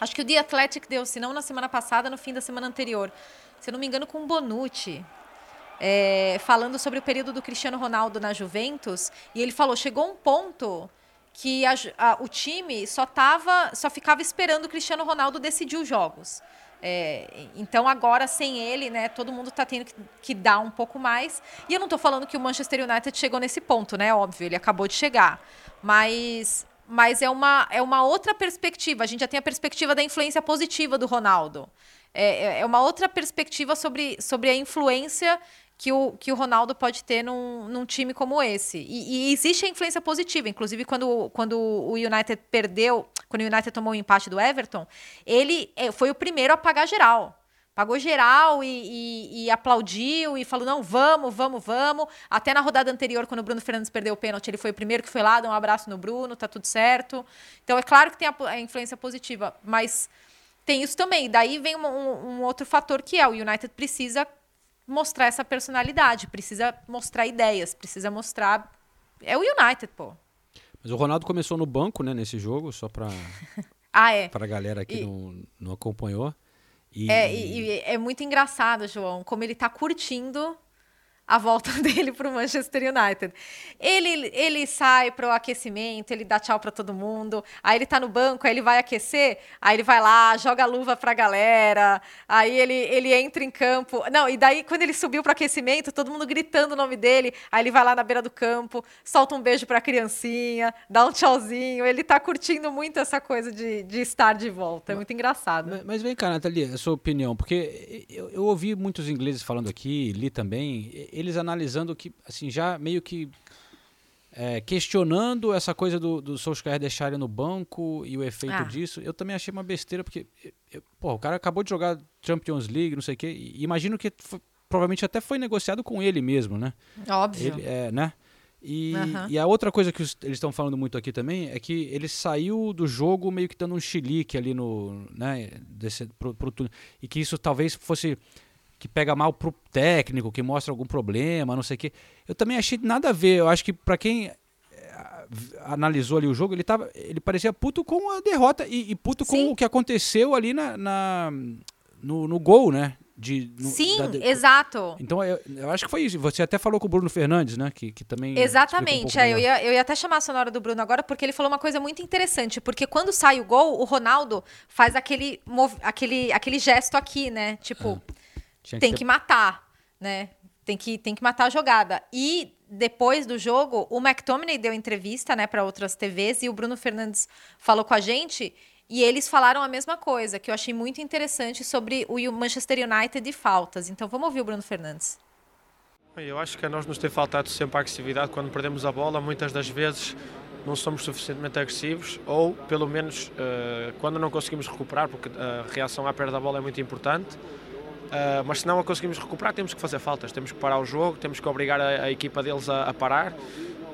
acho que o The Athletic deu, se não na semana passada, no fim da semana anterior, se eu não me engano, com o Bonucci. É, falando sobre o período do Cristiano Ronaldo na Juventus, e ele falou: chegou um ponto que a, a, o time só tava, só ficava esperando o Cristiano Ronaldo decidir os jogos. É, então agora sem ele, né, todo mundo está tendo que, que, dar um pouco mais. E eu não estou falando que o Manchester United chegou nesse ponto, né? Óbvio, ele acabou de chegar. Mas, mas é, uma, é uma outra perspectiva. A gente já tem a perspectiva da influência positiva do Ronaldo. É, é, é uma outra perspectiva sobre, sobre a influência que o, que o Ronaldo pode ter num, num time como esse. E, e, existe a influência positiva. Inclusive, quando, quando o United perdeu, quando o United tomou o empate do Everton, ele eh, foi o primeiro a pagar geral. Pagou geral e, e, e, aplaudiu e falou: não, vamos, vamos, vamos. Até na rodada anterior, quando o Bruno Fernandes perdeu o pênalti, ele foi o primeiro que foi lá, deu um abraço no Bruno, tá tudo certo. Então é claro que tem a, a influência positiva, mas tem isso também. Daí vem um, um outro fator que é: o United precisa mostrar essa personalidade, precisa mostrar ideias, precisa mostrar. É o United, pô. Mas o Ronaldo começou no banco, né, nesse jogo, só pra, (laughs) ah, é. pra galera que e... não, não acompanhou. E... É, e, e é muito engraçado, João, como ele tá curtindo a volta (laughs) dele para o Manchester United. Ele, ele sai para o aquecimento, ele dá tchau para todo mundo, aí ele tá no banco, aí ele vai aquecer, aí ele vai lá, joga a luva para a galera, aí ele, ele entra em campo. Não, e daí quando ele subiu para o aquecimento, todo mundo gritando o nome dele, aí ele vai lá na beira do campo, solta um beijo para a criancinha, dá um tchauzinho, ele tá curtindo muito essa coisa de, de estar de volta, é muito engraçado. Mas, mas vem cá, Nathalie, a sua opinião, porque eu, eu ouvi muitos ingleses falando aqui, li também, eles analisando que, assim, já meio que é, questionando essa coisa do, do Solskjaer deixar ele no banco e o efeito ah. disso, eu também achei uma besteira, porque eu, o cara acabou de jogar Champions League, não sei o quê, e imagino que foi, provavelmente até foi negociado com ele mesmo, né? Óbvio. Ele, é, né? E, uhum. e, a outra coisa que os, eles estão falando muito aqui também é que ele saiu do jogo meio que dando um chilique ali no. Né, desse, pro, pro, e que isso talvez fosse que pega mal pro técnico, que mostra algum problema, não sei o quê. Eu também achei nada a ver. Eu acho que para quem eh, analisou ali o jogo, ele tava, ele parecia puto com a derrota e, e puto Sim. com o que aconteceu ali na, na no, no, gol, né? De, no, Sim, da, exato. Então eu, eu, acho que foi isso. Você até falou com o Bruno Fernandes, né? Que, que também. Exatamente. Um é, eu, ia, eu ia até chamar a sonora do Bruno agora, porque ele falou uma coisa muito interessante. Porque quando sai o gol, o Ronaldo faz aquele, aquele, aquele gesto aqui, né? Tipo. Ah tem que, ter... que matar, né? Tem que, tem que matar a jogada. E depois do jogo, o McTominay deu entrevista, né, para outras TVs e o Bruno Fernandes falou com a gente e eles falaram a mesma coisa, que eu achei muito interessante sobre o Manchester United e faltas. Então vamos ouvir o Bruno Fernandes. Eu acho que a nós nos tem faltado sempre a agressividade quando perdemos a bola. Muitas das vezes não somos suficientemente agressivos ou, pelo menos, uh, quando não conseguimos recuperar, porque a reação à perda da bola é muito importante. Uh, mas se não a conseguimos recuperar, temos que fazer faltas, temos que parar o jogo, temos que obrigar a, a equipa deles a, a, parar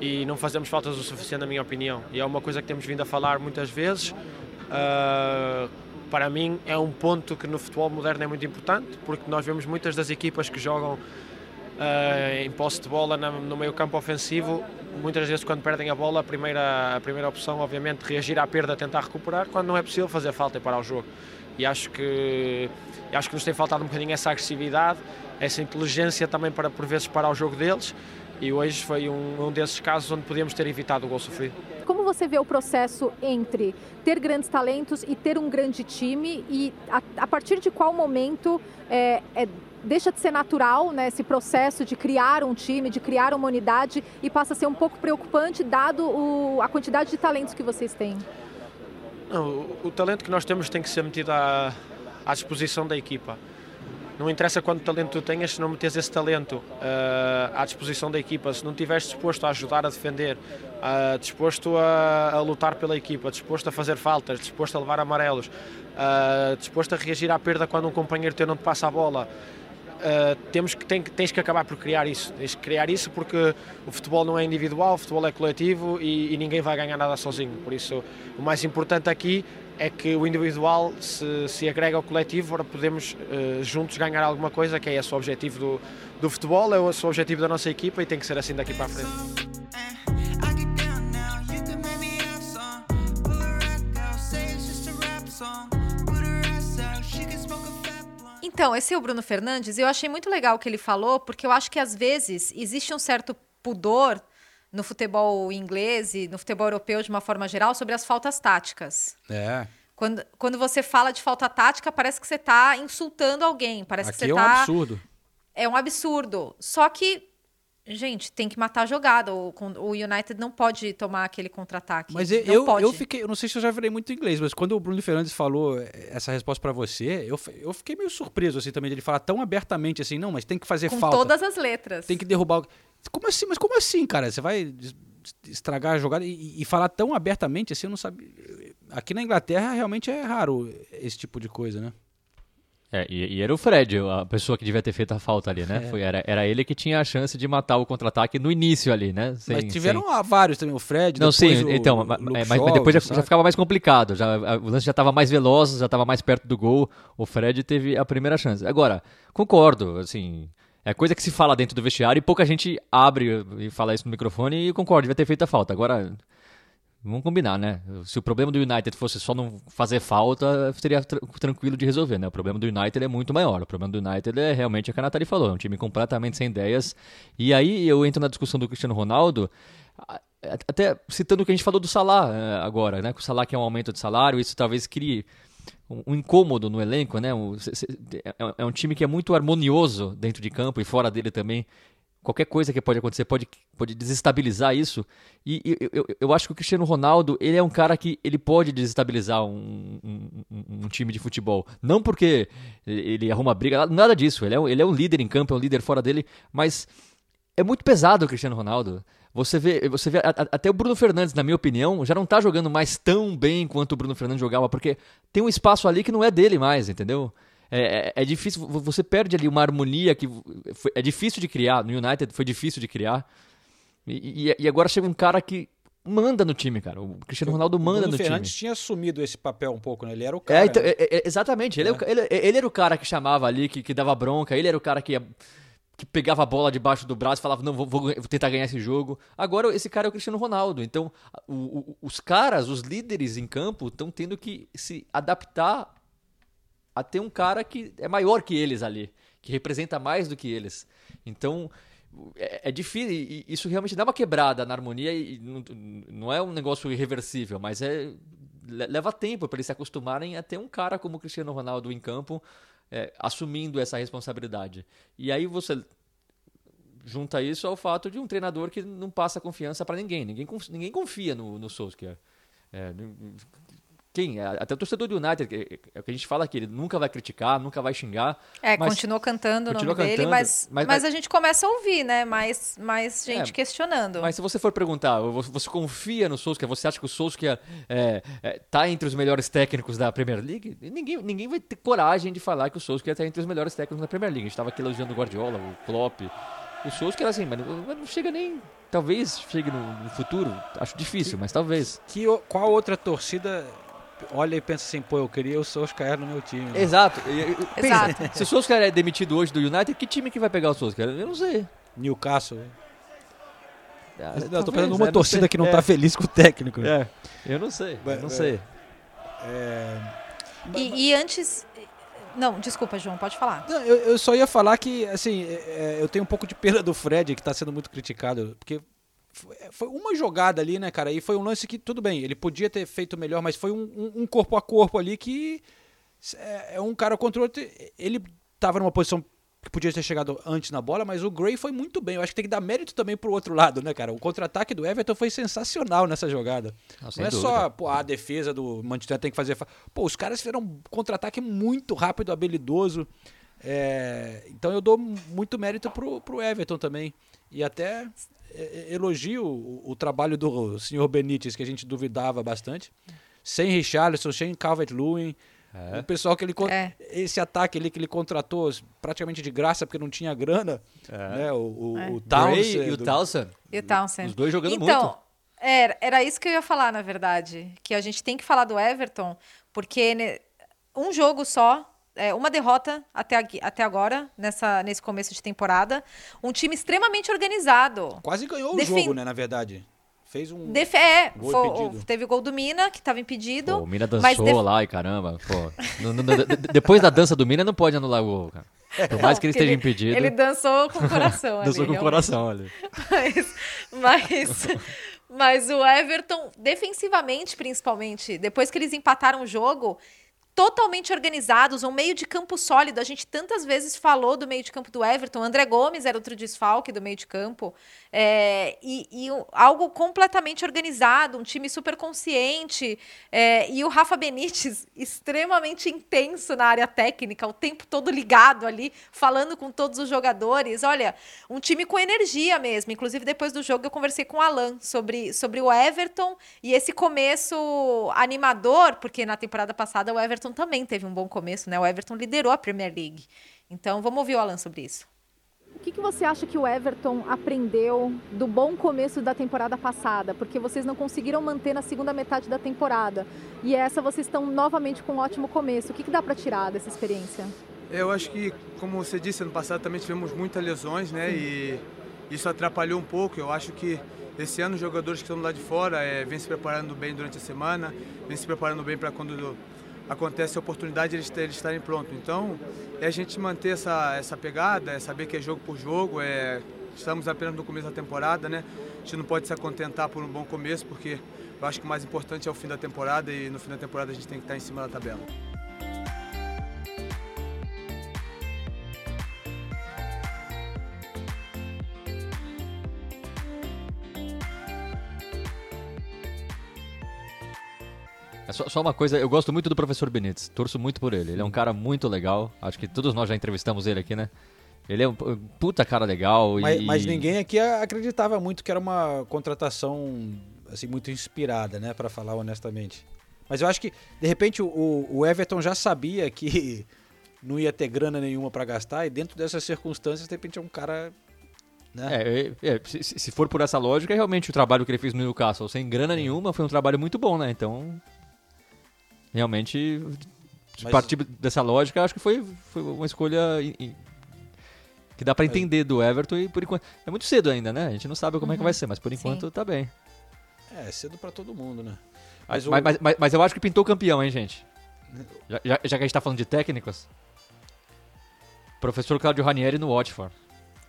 e não fazemos faltas o suficiente, na minha opinião. E é uma coisa que temos vindo a falar muitas vezes. Uh, para mim, é um ponto que no futebol moderno é muito importante, porque nós vemos muitas das equipas que jogam uh, em posse de bola no meio campo ofensivo, muitas vezes quando perdem a bola, a primeira, a primeira opção, obviamente, reagir à perda, tentar recuperar, quando não é possível fazer falta e parar o jogo. E acho que, acho que nos tem faltado um bocadinho essa agressividade, essa inteligência também para, por vezes, parar o jogo deles. E hoje foi um, um desses casos onde podíamos ter evitado o gol sofrido. Como você vê o processo entre ter grandes talentos e ter um grande time? E a, a partir de qual momento é, é deixa de ser natural né, esse processo de criar um time, de criar uma unidade e passa a ser um pouco preocupante dado o, a quantidade de talentos que vocês têm? Não, o, o, talento que nós temos tem que ser metido à, à disposição da equipa. Não interessa quanto talento tu tenhas se não metes esse talento uh, à disposição da equipa, se não estiveres disposto a ajudar a defender, uh, disposto a, a, lutar pela equipa, disposto a fazer faltas, disposto a levar amarelos, uh, disposto a reagir à perda quando um companheiro teu não te passa a bola, Uh, temos que, tem, tens que acabar por criar isso. Tens que criar isso porque o futebol não é individual, o futebol é coletivo e, e, ninguém vai ganhar nada sozinho. Por isso, o mais importante aqui é que o individual se, se agrega ao coletivo para podermos uh, juntos ganhar alguma coisa, que é esse o objetivo do, do futebol, é esse o objetivo da nossa equipa e tem que ser assim daqui para a frente. Então, esse é o Bruno Fernandes. Eu achei muito legal o que ele falou, porque eu acho que às vezes existe um certo pudor no futebol inglês e no futebol europeu de uma forma geral sobre as faltas táticas. É. Quando, quando você fala de falta tática, parece que você está insultando alguém. Parece Aqui que você é tá... um absurdo. É um absurdo. Só que Gente, tem que matar a jogada. O, o United não pode tomar aquele contra-ataque. Mas eu, eu, eu, fiquei, eu não sei se eu já virei muito inglês, mas quando o Bruno Fernandes falou eh, essa resposta para você, eu, eu fiquei meio surpreso assim também de ele falar tão abertamente assim, não, mas tem que fazer Com falta. Com todas as letras. Tem que derrubar. Como assim? Mas como assim, cara? Você vai estragar a jogada e, e falar tão abertamente assim, eu não sabia. Aqui na Inglaterra realmente é raro esse tipo de coisa, né? É, e, e, era o Fred, a pessoa que devia ter feito a falta ali, né? É. Foi, era, era ele que tinha a chance de matar o contra-ataque no início ali, né? Sem, mas tiveram sem... vários também, o Fred, Não, sim, o, então, o mas, mas, depois já, já, ficava mais complicado, já, o lance já estava mais veloz, já estava mais perto do gol, o Fred teve a primeira chance. Agora, concordo, assim, é coisa que se fala dentro do vestiário e pouca gente abre e fala isso no microfone e concordo, devia ter feito a falta. Agora, Vamos combinar, né? Se o problema do United fosse só não fazer falta, seria tr tranquilo de resolver, né? O problema do United é muito maior. O problema do United é realmente o que a Nathalie falou, é um time completamente sem ideias. E aí eu entro na discussão do Cristiano Ronaldo, até citando o que a gente falou do Salah eh, agora, né? Que o Salah quer um aumento de salário, isso talvez crie um, incômodo no elenco, né? É, é um time que é muito harmonioso dentro de campo e fora dele também qualquer coisa que pode acontecer pode, pode desestabilizar isso. E, eu, eu acho que o Cristiano Ronaldo, ele é um cara que ele pode desestabilizar um, um, um, time de futebol. Não porque ele arruma briga, nada disso. Ele é, um, ele é um líder em campo, é um líder fora dele, mas é muito pesado o Cristiano Ronaldo. Você vê, você vê até o Bruno Fernandes, na minha opinião, já não tá jogando mais tão bem quanto o Bruno Fernandes jogava, porque tem um espaço ali que não é dele mais, entendeu? É, é, é, difícil, você perde ali uma harmonia que foi, é difícil de criar. No United foi difícil de criar. E, e, e, agora chega um cara que manda no time, cara. O Cristiano Ronaldo manda no Fernandes time. tinha assumido esse papel um pouco, né? Ele era o cara. É, então, né? É, é, exatamente. Ele, ele, ele, era o cara que chamava ali, que, que dava bronca. Ele era o cara que ia que pegava a bola debaixo do braço e falava, não, vou, vou, tentar ganhar esse jogo. Agora esse cara é o Cristiano Ronaldo. Então, o, o, os caras, os líderes em campo, estão tendo que se adaptar a ter um cara que é maior que eles ali, que representa mais do que eles. Então, é, é difícil, e isso realmente dá uma quebrada na harmonia e não, não é um negócio irreversível, mas é leva tempo para eles se acostumarem a ter um cara como o Cristiano Ronaldo em campo é, assumindo essa responsabilidade. E aí você junta isso ao fato de um treinador que não passa confiança para ninguém. Ninguém, ninguém confia no, no Solskjaer. É, quem? É, até o torcedor do United, é o que a gente fala aqui, ele nunca vai criticar, nunca vai xingar. É, continuou cantando o nome cantando, dele, mas, mas, mas, a gente começa a ouvir, né? Mais, mais gente é, questionando. Mas se você for perguntar, você confia no Solskjaer, você acha que o Solskjaer é, é, tá entre os melhores técnicos da Premier League? Ninguém, ninguém vai ter coragem de falar que o Solskjaer tá entre os melhores técnicos da Premier League. A gente estava aqui elogiando o Guardiola, o Klopp, o Solskjaer assim, mas não chega nem... Talvez chegue no, no futuro, acho difícil, mas talvez. Que, qual outra torcida olha e pensa assim, pô, eu queria o Solskjaer no meu time. Né? Exato. Exato. se o Solskjaer é demitido hoje do United, que time que vai pegar o Solskjaer? Eu não sei. Newcastle. Ah, não, eu tô pensando numa torcida não que não tá é. tá feliz com o técnico. É, eu não sei, eu não é, sei. É... E, e, antes... Não, desculpa, João, pode falar. Não, eu, eu, só ia falar que, assim, é, é, eu tenho um pouco de pena do Fred, que tá sendo muito criticado, porque foi uma jogada ali, né, cara? E foi um lance que, tudo bem, ele podia ter feito melhor, mas foi um, um, um corpo a corpo ali que é, é um cara contra o outro. Ele tava numa posição que podia ter chegado antes na bola, mas o Gray foi muito bem. Eu acho que tem que dar mérito também pro outro lado, né, cara? O contra-ataque do Everton foi sensacional nessa jogada. Não, Não é dúvida. só pô, a defesa do Manchester tem que fazer. Pô, os caras fizeram um contra-ataque muito rápido, habilidoso. É... Então eu dou muito mérito pro, pro Everton também. E até é, é, elogio o, o, trabalho do senhor Benítez, que a gente duvidava bastante. Sem Richarlison, sem Calvert-Lewin. É. O pessoal que ele. É. Esse ataque ali que ele contratou praticamente de graça porque não tinha grana. É. Né? O, o, é. o Townsend. E o Townsend. E o Townsend. Os dois jogando então, muito. Era, era isso que eu ia falar, na verdade. Que a gente tem que falar do Everton, porque um jogo só é, uma derrota até, até agora, nessa, nesse começo de temporada. Um time extremamente organizado. Quase ganhou o jogo, né, na verdade. Fez um Def é, gol foi, teve o gol do Mina, que estava impedido. Pô, o Mina dançou def... lá e caramba. Pô. no, no, no, depois da dança do Mina, não pode anular o gol, cara. Por mais que ele esteja impedido. Ele dançou com o coração. (laughs) dançou com o coração ali. Mas, mas, mas o Everton, defensivamente principalmente, depois que eles empataram o jogo, totalmente organizados, um meio de campo sólido. A gente tantas vezes falou do meio de campo do Everton. André Gomes era outro desfalque do meio de campo. É, e, e, algo completamente organizado, um time super consciente. É, e o Rafa Benítez, (laughs) extremamente intenso na área técnica, o tempo todo ligado ali, falando com todos os jogadores. Olha, um time com energia mesmo. Inclusive, depois do jogo, eu conversei com o Alan sobre, sobre o Everton e esse começo animador, porque na temporada passada o Everton Everton também teve um bom começo, né? O Everton liderou a Premier League. Então, vamos ouvir o Alan sobre isso. O que, que, você acha que o Everton aprendeu do bom começo da temporada passada? Porque vocês não conseguiram manter na segunda metade da temporada. E essa vocês estão novamente com um ótimo começo. O que, que dá para tirar dessa experiência? Eu acho que, como você disse, ano passado também tivemos muitas lesões, né? Sim. E isso atrapalhou um pouco. Eu acho que esse ano os jogadores que estão lá de fora é, vêm se preparando bem durante a semana, vêm se preparando bem para quando acontece a oportunidade de eles, estarem prontos. Então, é a gente manter essa, essa pegada, é saber que é jogo por jogo, é, estamos apenas no começo da temporada, né? A gente não pode se contentar por um bom começo, porque eu acho que o mais importante é o fim da temporada e no fim da temporada a gente tem que estar em cima da tabela. É só, só, uma coisa, eu gosto muito do professor Benítez, torço muito por ele. Ele é um cara muito legal. Acho que todos nós já entrevistamos ele aqui, né? Ele é um puta cara legal. Mas, e... mas ninguém aqui acreditava muito que era uma contratação assim muito inspirada, né? Para falar honestamente. Mas eu acho que de repente o, o Everton já sabia que (laughs) não ia ter grana nenhuma para gastar e dentro dessas circunstâncias de repente é um cara né? É, é, é se, se, for por essa lógica, realmente o trabalho que ele fez no Newcastle sem grana nenhuma foi um trabalho muito bom, né? Então realmente, Mas... partir dessa lógica, acho que foi, foi uma escolha que dá para entender do Everton e por enquanto é muito cedo ainda, né? A gente não sabe como uhum. é que vai uhum. ser, mas por enquanto Sim. tá bem. É, cedo para todo mundo, né? Mas, mas, o... mas, mas, mas, eu acho que pintou campeão, hein, gente? (laughs) Já, já, já, que a gente tá falando de técnicos, professor Claudio Ranieri no Watford.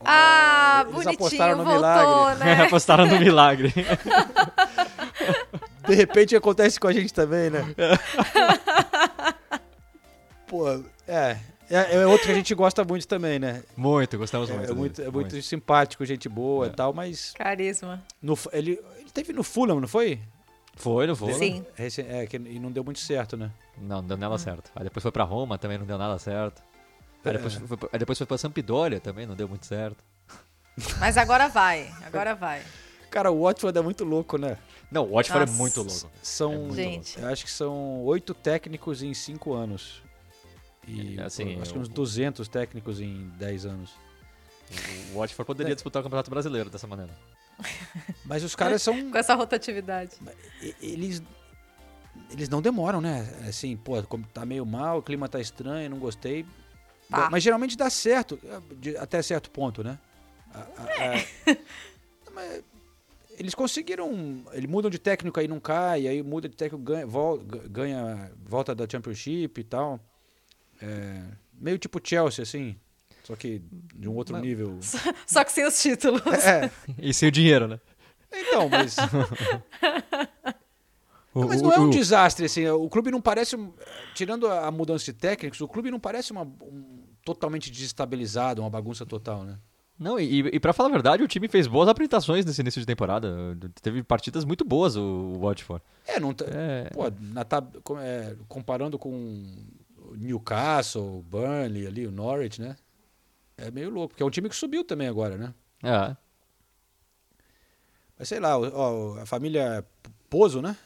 Ah, Eles bonitinho, apostaram no voltou, milagre. Né? (laughs) apostaram no milagre. (laughs) De repente acontece com a gente também, né? (laughs) Pô, é. É, é, outro que a gente gosta muito também, né? Muito, gostamos é, muito. É muito, é muito, muito. simpático, gente boa e é. tal, mas. Carisma. No, ele, ele teve no Fulham, não foi? Foi, não foi? Sim. É, que, e não deu muito certo, né? Não, não deu nada hum. certo. Aí depois foi pra Roma, também não deu nada certo. Aí depois, foi, aí depois foi pra Sampdoria, também não deu muito certo. Mas agora vai, agora vai. Cara, o Watford é muito louco, né? Não, o Watford Nossa. é muito louco. São, é muito gente. Louco. Eu acho que são oito técnicos em cinco anos. E assim, acho que uns 200 técnicos em 10 anos. O Watford poderia é. disputar o Campeonato Brasileiro dessa maneira. (laughs) Mas os caras são. Com essa rotatividade. Eles. Eles não demoram, né? Assim, pô, como tá meio mal, o clima tá estranho, não gostei. Tá. Mas geralmente dá certo, até certo ponto, né? É. (laughs) mas eles conseguiram. Eles mudam de técnico aí não cai, aí muda de técnico, ganha, volta, ganha, volta da Championship e tal. É, meio tipo Chelsea, assim. Só que de um outro Não. nível. (laughs) Só, só que sem os títulos. É. (laughs) E sem o dinheiro, né? Então, mas. (laughs) mas não é um desastre, assim. O clube não parece. Tirando a mudança de técnicos, o clube não parece uma, um, totalmente desestabilizado, uma bagunça total, né? Não, e, e para falar a verdade, o time fez boas apresentações nesse início de temporada. Teve partidas muito boas o, o Watford. É, não tá, é... Pô, na tab, é, comparando com Newcastle, Burnley ali, o Norwich, né? É meio louco, porque é um time que subiu também agora, né? É. Mas sei lá, ó, a família Pozo, né?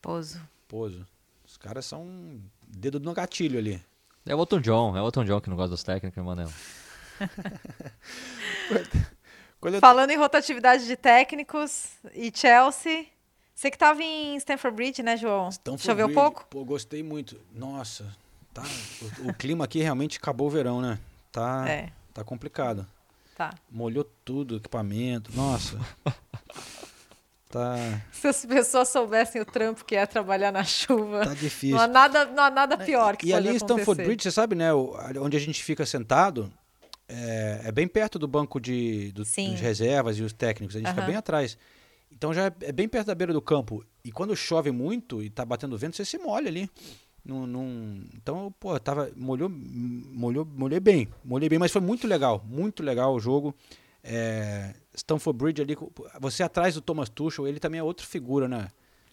Pozo. Pozo. Os caras são dedo no gatilho ali. É o Elton John, é o Elton John que não gosta dos técnicos, Manel. Falando em rotatividade de técnicos e Chelsea, você que estava em Stamford Bridge, né, João? Stanford Choveu Bridge, pouco? Pô, gostei muito. Nossa, tá, o, o, clima aqui realmente acabou o verão, né? Tá, é. tá complicado. Tá. Molhou tudo, equipamento. Nossa. tá. Se as pessoas soubessem o trampo que é trabalhar na chuva. Tá difícil. Não há nada, não há nada pior que E ali em. Stamford Bridge, você sabe, né? Onde a gente fica sentado, é, é bem perto do banco de, do, dos reservas e os técnicos. A gente fica bem atrás. Então já é, é bem perto da beira do campo. E quando chove muito e tá batendo vento, você se molha ali. Num, num... Então, pô, tava. Molhou, molhou, molhei bem. Molhei bem, mas foi muito legal. Muito legal o jogo. É, Stamford Bridge ali, você atrás do Thomas Tuchel, ele também é outra figura, né?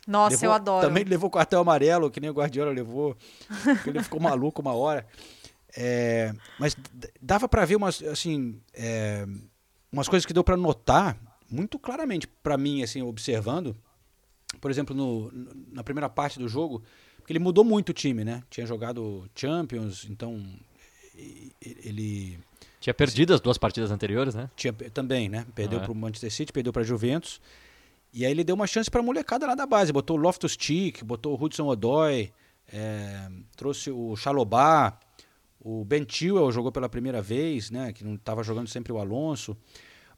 Nossa, levou, eu adoro. Também levou cartão amarelo, que nem o Guardiola levou. (laughs) ele ficou maluco uma hora. É, mas dava para ver umas, assim, é, umas coisas que deu para notar muito claramente para mim, assim, observando. Por exemplo, no, na primeira parte do jogo, porque ele mudou muito o time, né? Tinha jogado Champions, então ele tinha perdido as duas partidas anteriores, né? Tinha também, né? Perdeu ah, é. para o Manchester City, perdeu para Juventus. E aí ele deu uma chance para a molecada lá da base, botou o Loftus Cheek, botou o Hudson Odoi, é, trouxe o Chalobah, o Ben Chilwell jogou pela primeira vez, né? Que não estava jogando sempre o Alonso.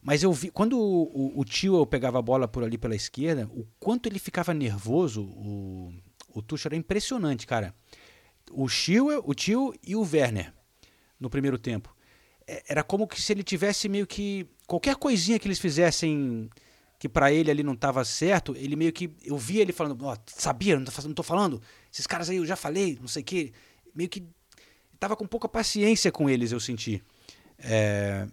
Mas eu vi, quando o, o, o Chilwell pegava a bola por ali pela esquerda, o quanto ele ficava nervoso, o, o Tuchel era impressionante, cara. O Chilwell, o Tio e o Werner no primeiro tempo. Era como que se ele tivesse meio que qualquer coisinha que eles fizessem que para ele ali não estava certo, ele meio que eu via ele falando, oh, sabia, não tô, não tô falando, esses caras aí eu já falei, não sei o que, meio que tava com pouca paciência com eles, eu senti. É,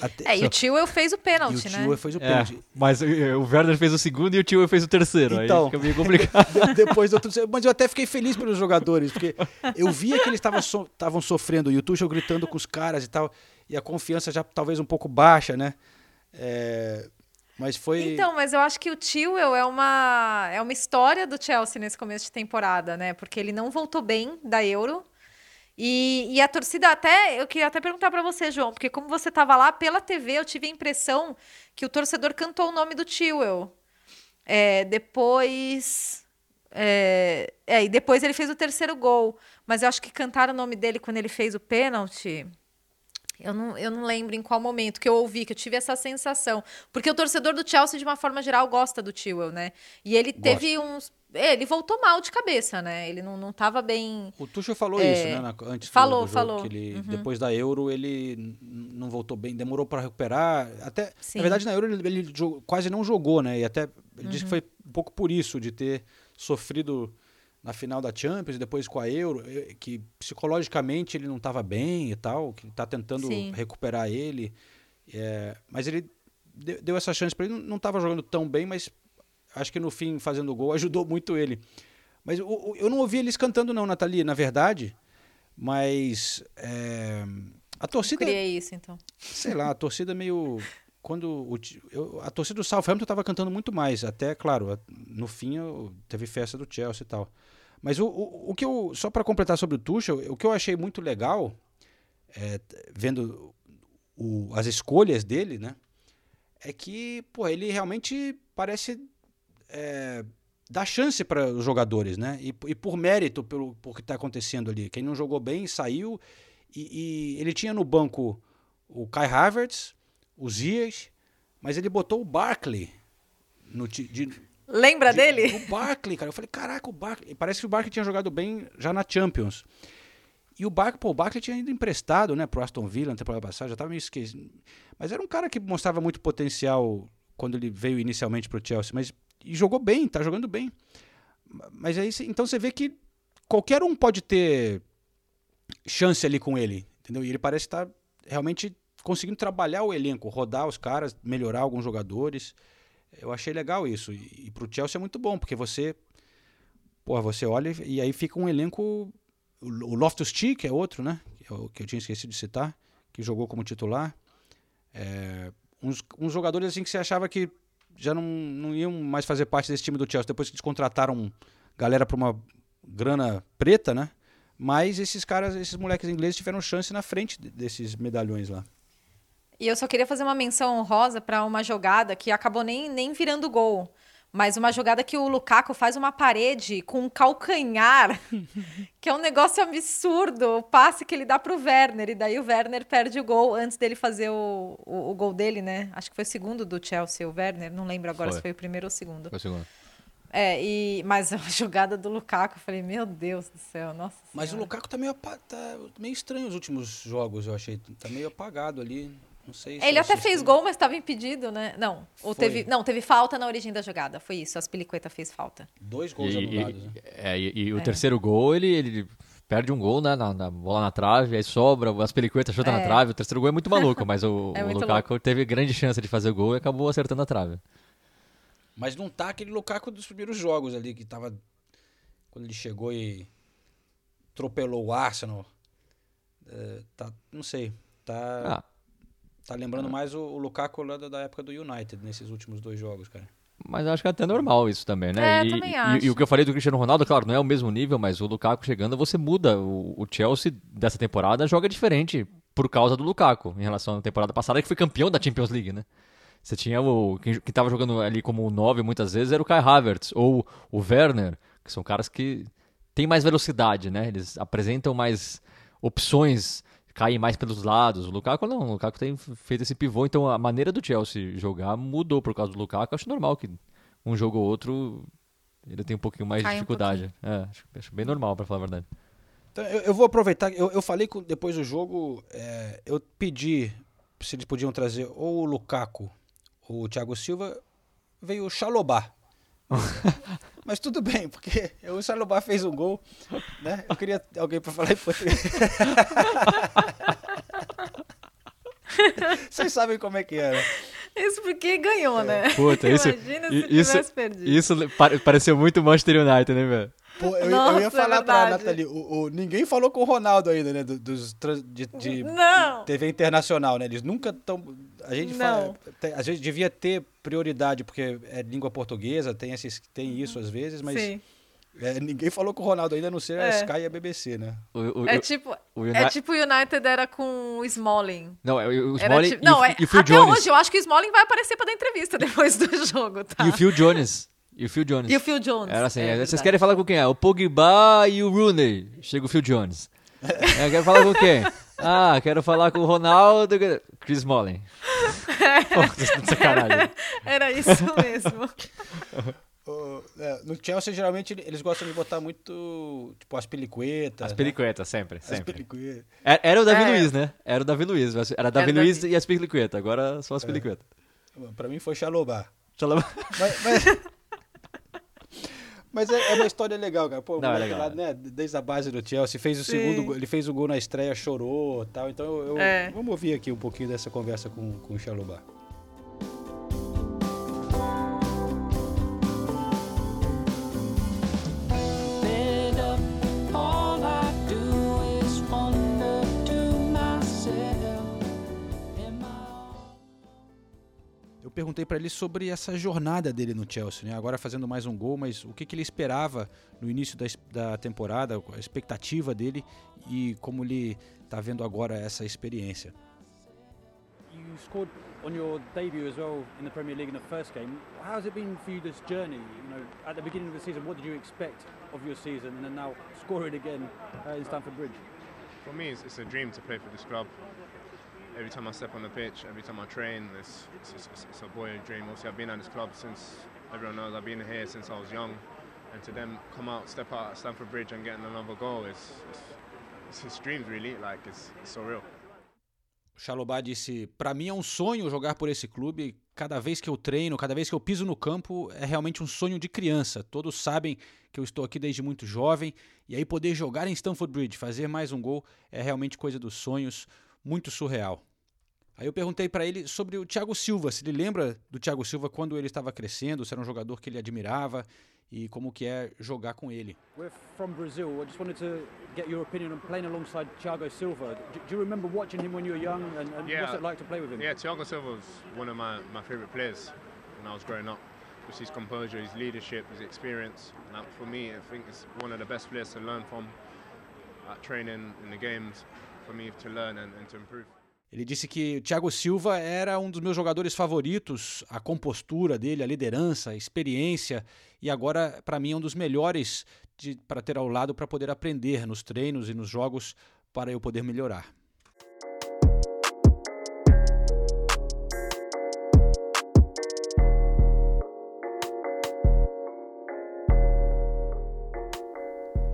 até, é, e o tio eu fez o pênalti, né? O tio fez o pênalti. É, mas o Werner fez o segundo e o tio fez o terceiro. Então, aí fica meio complicado. (laughs) depois do mas eu até fiquei feliz pelos jogadores, porque eu via que eles estavam so, sofrendo, e o Tuchel gritando com os caras e tal, e a confiança já talvez um pouco baixa, né? É, mas foi. Então, mas eu acho que o tio é uma é uma história do Chelsea nesse começo de temporada, né? Porque ele não voltou bem da Euro. E, e a torcida até, eu queria até perguntar para você, João, porque como você estava lá pela TV, eu tive a impressão que o torcedor cantou o nome do Tio. É, depois, é, é, e depois ele fez o terceiro gol, mas eu acho que cantaram o nome dele quando ele fez o pênalti. Eu não, eu não lembro em qual momento que eu ouvi, que eu tive essa sensação. Porque o torcedor do Chelsea, de uma forma geral, gosta do Tio, né? E ele Gosto. teve uns ele voltou mal de cabeça, né? Ele não, não tava bem. O Tuchel falou é... isso, né? Na, antes falou, do, do falou. Que ele, uhum. Depois da Euro, ele não voltou bem, demorou para recuperar. Até, Sim. na verdade, na Euro ele, ele jogou, quase não jogou, né? E até ele uhum. disse que foi um pouco por isso, de ter sofrido na final da Champions depois com a Euro, que psicologicamente ele não estava bem e tal, que está tentando Sim. recuperar ele. É, mas ele deu essa chance para ele, não estava jogando tão bem, mas acho que no fim, fazendo gol, ajudou muito ele. Mas eu, eu não ouvi eles cantando não, Nathalie, na verdade, mas é, a torcida... Eu criei isso, então. Sei lá, a torcida meio quando o, eu, a torcida do Southampton estava cantando muito mais, até, claro, no fim teve festa do Chelsea e tal. Mas o, o, o que eu, só para completar sobre o Tuchel, o que eu achei muito legal, é, vendo o, as escolhas dele, né, é que, pô, ele realmente parece é, dar chance para os jogadores, né, e, e, por mérito pelo por que está acontecendo ali. Quem não jogou bem saiu e, e ele tinha no banco o Kai Havertz, o Zias, mas ele botou o Barkley no de, Lembra de, dele? O Barkley, cara. Eu falei, caraca, o Barkley. Parece que o Barkley tinha jogado bem já na Champions. E o Barkley, pô, o Barkley tinha ido emprestado, né, pro Aston Villa na temporada passada, já tava meio esquecido. Mas era um cara que mostrava muito potencial quando ele veio inicialmente pro Chelsea, mas e jogou bem, tá jogando bem. Mas aí, então você vê que qualquer um pode ter chance ali com ele, entendeu? E ele parece estar tá realmente conseguindo trabalhar o elenco, rodar os caras, melhorar alguns jogadores. Eu achei legal isso. E, e pro Chelsea é muito bom, porque você. Porra, você olha e aí fica um elenco. O Loftus Cheek é outro, né? Que eu, que eu tinha esquecido de citar, que jogou como titular. É, uns, uns jogadores assim que você achava que já não, não iam mais fazer parte desse time do Chelsea, depois que eles contrataram galera para uma grana preta, né? Mas esses caras, esses moleques ingleses tiveram chance na frente desses medalhões lá. E eu só queria fazer uma menção honrosa para uma jogada que acabou nem, nem virando gol. Mas uma jogada que o Lukaku faz uma parede com um calcanhar, (laughs) que é um negócio absurdo. O passe que ele dá pro Werner, e daí o Werner perde o gol antes dele fazer o, o, o gol dele, né? Acho que foi o segundo do Chelsea, o Werner. Não lembro agora foi. se foi o primeiro ou o segundo. Foi o segundo. É, e, mas a (laughs) jogada do Lukaku, eu falei, meu Deus do céu, nossa Mas senhora. o Lukaku tá meio, tá meio estranho os últimos jogos, eu achei. Tá meio apagado ali. Não sei Ele até fez gol, mas estava impedido, né? Não. Ou teve, não, teve falta na origem da jogada. Foi isso. As Piliqueta fez falta. Dois gols e, anulados. E, né? é, e, e o é. terceiro gol, ele, ele perde um gol né, na, na, bola na trave, aí sobra, as Peliqueta chuta é. na trave. O terceiro gol é muito maluco, mas o, (laughs) é o Lukaku louco. teve grande chance de fazer o gol e acabou acertando a trave. Mas não tá aquele Lukaku dos primeiros jogos ali, que tava. Quando ele chegou e atropelou o Arsenal. É, tá, não sei. Tá. Ah Tá lembrando mais o, o Lukaku lá da, da época do United, nesses últimos dois jogos, cara. Mas acho que é até normal isso também, né? É, e, também acho. E, e, o que eu falei do Cristiano Ronaldo, claro, não é o mesmo nível, mas o Lukaku chegando, você muda. O, o Chelsea dessa temporada joga diferente por causa do Lukaku, em relação à temporada passada, que foi campeão da Champions League, né? Você tinha o. Quem, quem tava jogando ali como 9 muitas vezes era o Kai Havertz, ou o Werner, que são caras que têm mais velocidade, né? Eles apresentam mais opções cair mais pelos lados. O Lukaku não, o Lukaku tem feito esse pivô, então a maneira do Chelsea jogar mudou por causa do Lukaku. Acho normal que um jogo ou outro ele tem um pouquinho mais de dificuldade. Um é, acho, acho, bem normal, para falar a verdade. Então, eu, eu vou aproveitar, eu, eu falei com, depois do jogo, é, eu pedi se eles podiam trazer ou o Lukaku ou o Thiago Silva, veio o Xalobá. (laughs) Mas tudo bem, porque (laughs) o Salobá fez um gol, né? Eu queria alguém para falar em português. (laughs) Vocês sabem como é que era. Isso porque ganhou, é. né? Puta, isso, Imagina se isso, tivesse perdido. Isso pareceu muito Manchester United, né, velho? Pô, eu, Nossa, eu, ia falar é pra Nathalie, o, o, ninguém falou com o Ronaldo ainda, né? Dos, de, de TV internacional, né? Eles nunca estão. A gente Não. fala. A gente devia ter prioridade, porque é língua portuguesa, tem, esses, tem isso às vezes, mas. Sim. É, ninguém falou com o Ronaldo ainda, a não ser é. a Sky e a BBC, né? O, o, é tipo o Uni... é tipo o United era com o Smalling. Não, é, o Smalling tipo, não, e, é, e o Phil até Jones. hoje eu acho que o Smalling vai aparecer para dar entrevista (laughs) depois do jogo, tá? E o Phil Jones. E o Phil Jones. E o Phil Jones. Era assim, é vocês querem falar com quem? É o Pogba e o Rooney. Chega o Phil Jones. (laughs) é, quero falar com quem? Ah, quero falar com o Ronaldo. Chris Smalling. (laughs) Pô, sacanagem. Era isso mesmo. (laughs) é, no Chelsea, geralmente, eles gostam de botar muito, tipo, as pelicuetas. As né? pelicuetas, sempre, sempre. As pelicuetas. Era, era, o Davi é. Luiz, né? Era o Davi Luiz. Era Davi era Luiz Davi. e as pelicuetas. Agora são as é. pelicuetas. Pra mim foi Xalobá. Xalobá. Mas, mas, Mas é, é, uma história legal, cara. Pô, Não, é legal. Lá, né, desde a base do Chelsea, fez o Sim. segundo, ele fez o gol na estreia, chorou tal. Então eu, eu é. vamos ouvir aqui um pouquinho dessa conversa com, com o Xalobá. Perguntei para ele sobre essa jornada dele no Chelsea, né? agora fazendo mais um gol, mas o que, que ele esperava no início da, da, temporada, a expectativa dele e como ele está vendo agora essa experiência. You scored on your debut as well in the Premier League in the first game. How has it been for you this journey? You know, at the beginning of the season, what did you expect of your season, and then now scoring again uh, in Stamford Bridge? For me, it's, it's a dream to play for this club. Every time I step on the pitch, every time I train, it's, it's, it's, it's a dream. Obviously, I've been at this club since everyone knows I've been here since I was young, and to then come out, step out at Stamford Bridge and getting another goal is it's, it's dreams really. Like it's, it's surreal. Chalobah disse: Para mim é um sonho jogar por esse clube. Cada vez que eu treino, cada vez que eu piso no campo, é realmente um sonho de criança. Todos sabem que eu estou aqui desde muito jovem e aí poder jogar em Stamford Bridge, fazer mais um gol, é realmente coisa dos sonhos muito surreal. Aí eu perguntei para ele sobre o Thiago Silva, se ele lembra do Thiago Silva quando ele estava crescendo, se era um jogador que ele admirava e como que é jogar com ele. We're from Brazil. I just wanted to get your opinion on playing alongside Thiago Silva. Do you remember watching him when you were young and, and yeah, what's it like to play with him? Yeah, Thiago Silva was one of my, my favorite players when I was growing up. Just his composure, his leadership, his experience. And for me, I think it's one of the best players to learn from at training in the games Ele disse que o Thiago Silva era um dos meus jogadores favoritos, a compostura dele, a liderança, a experiência, e agora, para mim, é um dos melhores para ter ao lado para poder aprender nos treinos e nos jogos para eu poder melhorar.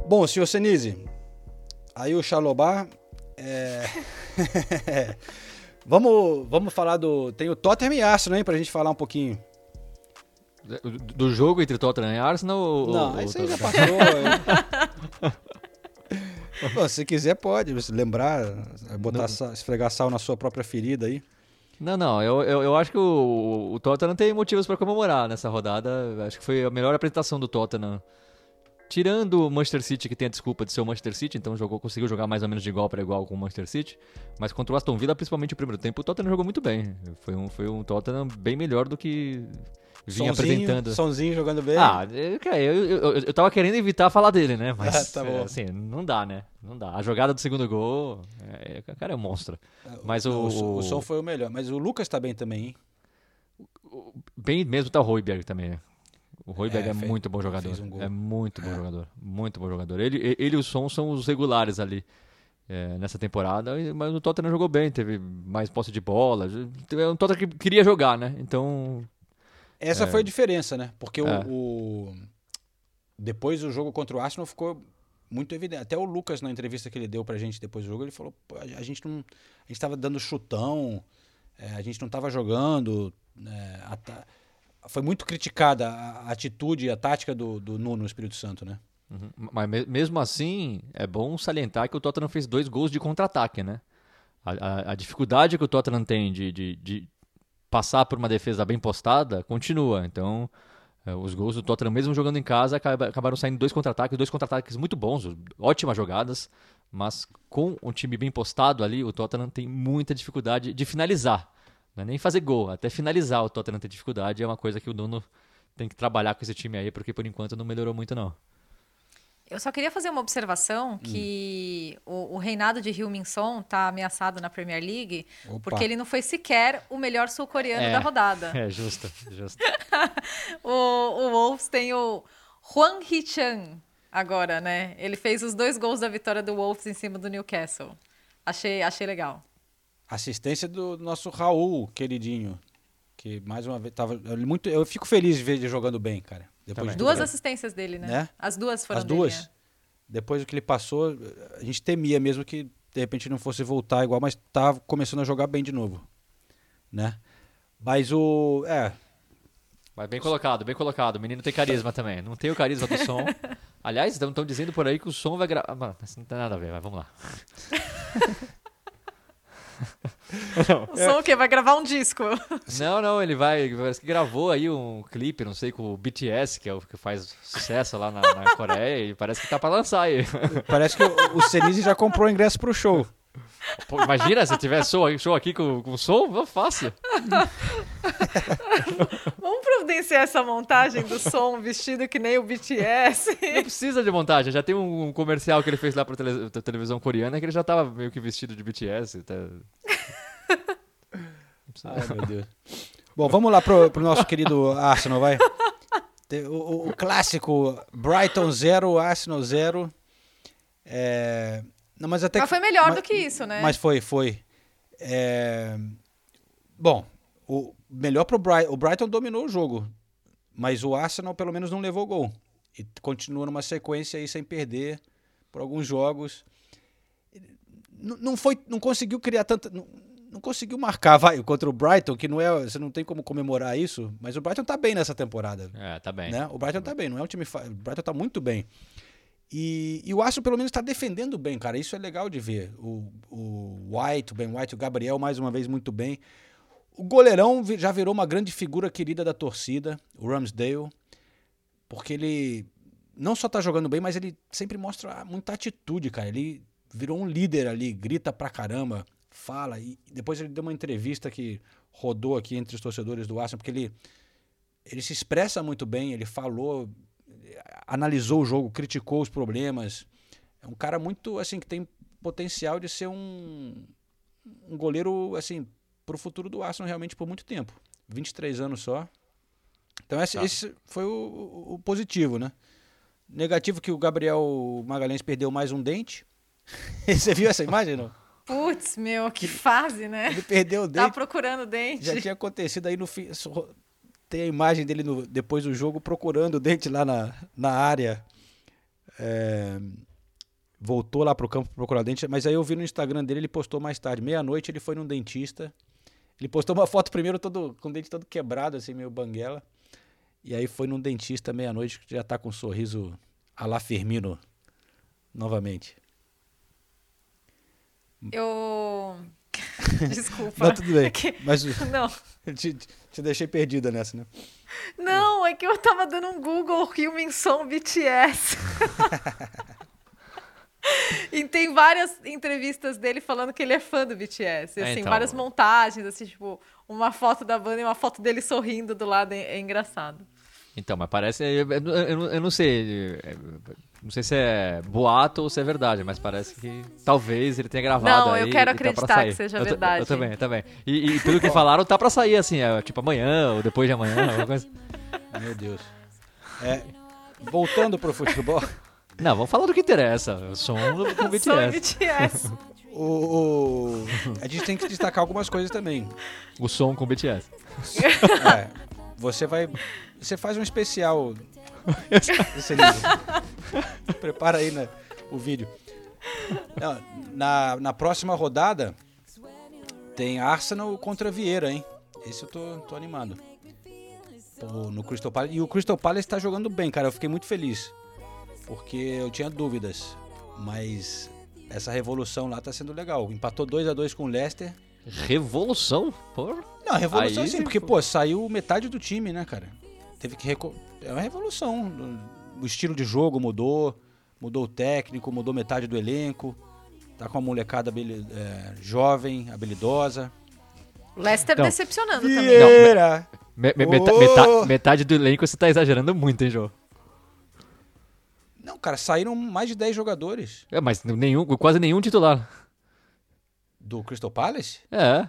Bom, senhor Senise, aí o Xalobá é... (laughs) vamos, vamos falar do. Tem o Tottenham e Arsenal, hein, pra gente falar um pouquinho. Do jogo entre Tottenham e Arsenal? Ou, Não, ou isso aí já passou. Bom, (laughs) se quiser, pode lembrar, botar sal, esfregar sal na sua própria ferida aí. Não, não, eu, eu, eu acho que o, o Tottenham tem motivos para comemorar nessa rodada. Acho que foi a melhor apresentação do Tottenham Tirando o Manchester City, que tem a desculpa de ser o Manchester City, então jogou, conseguiu jogar mais ou menos de igual para igual com o Manchester City. Mas contra o Aston Villa, principalmente o primeiro tempo, o Tottenham jogou muito bem. Foi um, foi um Tottenham bem melhor do que vinha sonzinho, apresentando. Sonzinho jogando bem. Ah, eu, eu, eu, eu tava querendo evitar falar dele, né? (laughs) Mas ah, tá é, assim, não dá, né? Não dá. A jogada do segundo gol, é, cara é um monstro. Mas o, o, o som foi o melhor. Mas o Lucas tá bem também, hein? Bem mesmo tá o Royberg também? O Royberg é, é muito bom jogador. Um é muito bom é. jogador. Muito bom jogador. Ele, ele e o Son são os regulares ali é, nessa temporada. Mas o Tottenham jogou bem, teve mais posse de bola. É um Tottenham que queria jogar, né? Então. Essa é. foi a diferença, né? Porque o, é. o, depois o jogo contra o Arsenal ficou muito evidente. Até o Lucas, na entrevista que ele deu pra gente depois do jogo, ele falou: a gente não. A gente tava dando chutão, a gente não tava jogando. É, foi muito criticada a atitude e a tática do, do Nuno no Espírito Santo, né? Uhum. Mas mesmo assim, é bom salientar que o Tottenham fez dois gols de contra-ataque, né? A, a, a, dificuldade que o Tottenham tem de, de, de, passar por uma defesa bem postada continua. Então, é, os gols do Tottenham, mesmo jogando em casa, acabaram saindo dois contra-ataques, dois contra-ataques muito bons, ótimas jogadas, mas com um time bem postado ali, o Tottenham tem muita dificuldade de finalizar. Não é nem fazer gol, até finalizar o Tottenham ter dificuldade é uma coisa que o Nuno tem que trabalhar com esse time aí, porque por enquanto não melhorou muito não. Eu só queria fazer uma observação que hum. o, o, reinado de Hyun-Min está ameaçado na Premier League Opa. porque ele não foi sequer o melhor sul-coreano é, da rodada. (laughs) É, justo, justo. (laughs) o, o Wolves tem o Hwang Hee-chan agora, né? Ele fez os dois gols da vitória do Wolves em cima do Newcastle. Achei, achei legal. Assistência do nosso Raul, queridinho. Que mais uma vez tava muito. Eu fico feliz de ver ele jogando bem, cara. Depois de duas assistências dele, né? né? As duas foram As duas. Dele, é. Depois do que ele passou, a gente temia mesmo que de repente não fosse voltar igual, mas tá começando a jogar bem de novo, né? Mas o é, Mas bem colocado, bem colocado. O menino tem carisma também. Não tem o carisma do som. (laughs) Aliás, estão dizendo por aí que o som vai gravar. Mano, isso não tem nada a ver, mas vamos lá. (laughs) (laughs) Não, o som é... o quê? Vai gravar um disco? Não, não, ele vai. Parece que gravou aí um clipe, não sei, com o BTS, que é o que faz sucesso lá na, na Coreia, e parece que tá pra lançar aí. Parece que o, o Senise já comprou o ingresso pro show. Pô, imagina se tiver show, show aqui com, com som, fácil. Vamos providenciar essa montagem do som vestido que nem o BTS. Não precisa de montagem, já tem um comercial que ele fez lá pra, tele, pra televisão coreana que ele já tava meio que vestido de BTS. Tá... Ai, meu Deus. Bom, vamos lá pro, pro nosso querido Arsenal, vai. O, o clássico Brighton 0, Arsenal 0. É, não, mas até mas foi melhor mas, do que isso, né? Mas foi, foi. É... Bom, o melhor pro Brighton. O Brighton dominou o jogo, mas o Arsenal pelo menos não levou gol. E continua numa sequência aí sem perder por alguns jogos. Não, não foi, não conseguiu criar tanta. Não, não conseguiu marcar, vai, contra o Brighton, que não é. Você não tem como comemorar isso, mas o Brighton tá bem nessa temporada. É, tá bem. Né? O Brighton tá bem, não é um time. O Brighton tá muito bem. E, e o Arsenal pelo menos está defendendo bem, cara. Isso é legal de ver. O, o White, o Ben White, o Gabriel mais uma vez muito bem. O goleirão já virou uma grande figura querida da torcida, o Ramsdale, porque ele não só tá jogando bem, mas ele sempre mostra muita atitude, cara. Ele virou um líder ali, grita pra caramba, fala. E depois ele deu uma entrevista que rodou aqui entre os torcedores do Arsenal, porque ele, ele se expressa muito bem, ele falou analisou o jogo, criticou os problemas. É um cara muito assim que tem potencial de ser um, um goleiro assim para o futuro do Arsenal realmente por muito tempo. 23 anos só. Então esse, tá. esse foi o, o, positivo, né? Negativo que o Gabriel Magalhães perdeu mais um dente. (laughs) Você viu essa imagem, não? Putz, meu, que fase, né? Ele perdeu o dente. Tava procurando o dente. Já tinha acontecido aí no fim tem a imagem dele no, depois do jogo procurando o dente lá na, na área. É, voltou lá pro campo pra procurar dente, mas aí eu vi no Instagram dele, ele postou mais tarde, meia-noite ele foi num dentista. Ele postou uma (laughs) foto primeiro todo com o dente todo quebrado, assim, meio banguela. E aí foi num dentista meia-noite, já tá com um sorriso a lá Firmino novamente. Eu (laughs) Desculpa. Não, tudo bem. É que... Mas não. (laughs) Te, te, deixei perdida nessa, né? Não, é que eu tava dando um Google Human Song BTS. (laughs) e tem várias entrevistas dele falando que ele é fã do BTS. assim, então... várias montagens, assim, tipo, uma foto da banda e uma foto dele sorrindo do lado é, é engraçado. Então, mas parece. Eu, eu, eu, não sei. Não sei se é boato ou se é verdade, mas parece que talvez ele tenha gravado. Não, eu quero tá acreditar que seja eu verdade. Eu também, eu também. E, e pelo que falaram, tá pra sair assim, é, tipo amanhã ou depois de amanhã, alguma coisa. Meu Deus. É, voltando pro futebol. (laughs) Não, vamos falar do que interessa. O som do (laughs) com BTS. Som BTS. o, o, a gente tem que destacar algumas coisas também. O som com BTS. É, você vai você faz um especial livro. Prepara aí né, o vídeo. Na, na próxima rodada tem Arsenal contra Vieira, hein? Esse eu tô, tô animado. Pô, no Crystal Palace. E o Crystal Palace está jogando bem, cara. Eu fiquei muito feliz. Porque eu tinha dúvidas. Mas essa revolução lá tá sendo legal. Empatou 2 a 2 com o Leicester. Revolução? Por... Não, revolução Aí, sim, porque, pô, saiu metade do time, né, cara? Teve que reco... é uma revolução. O estilo de jogo mudou, mudou o técnico, mudou metade do elenco. Tá com uma molecada é, jovem, habilidosa. Leicester então, decepcionando Vieira. também. Me, me, meta, meta, metade do elenco você tá exagerando muito, hein, João? Não, cara, saíram mais de 10 jogadores. É, mas nenhum, quase nenhum titular. Do Crystal Palace? É.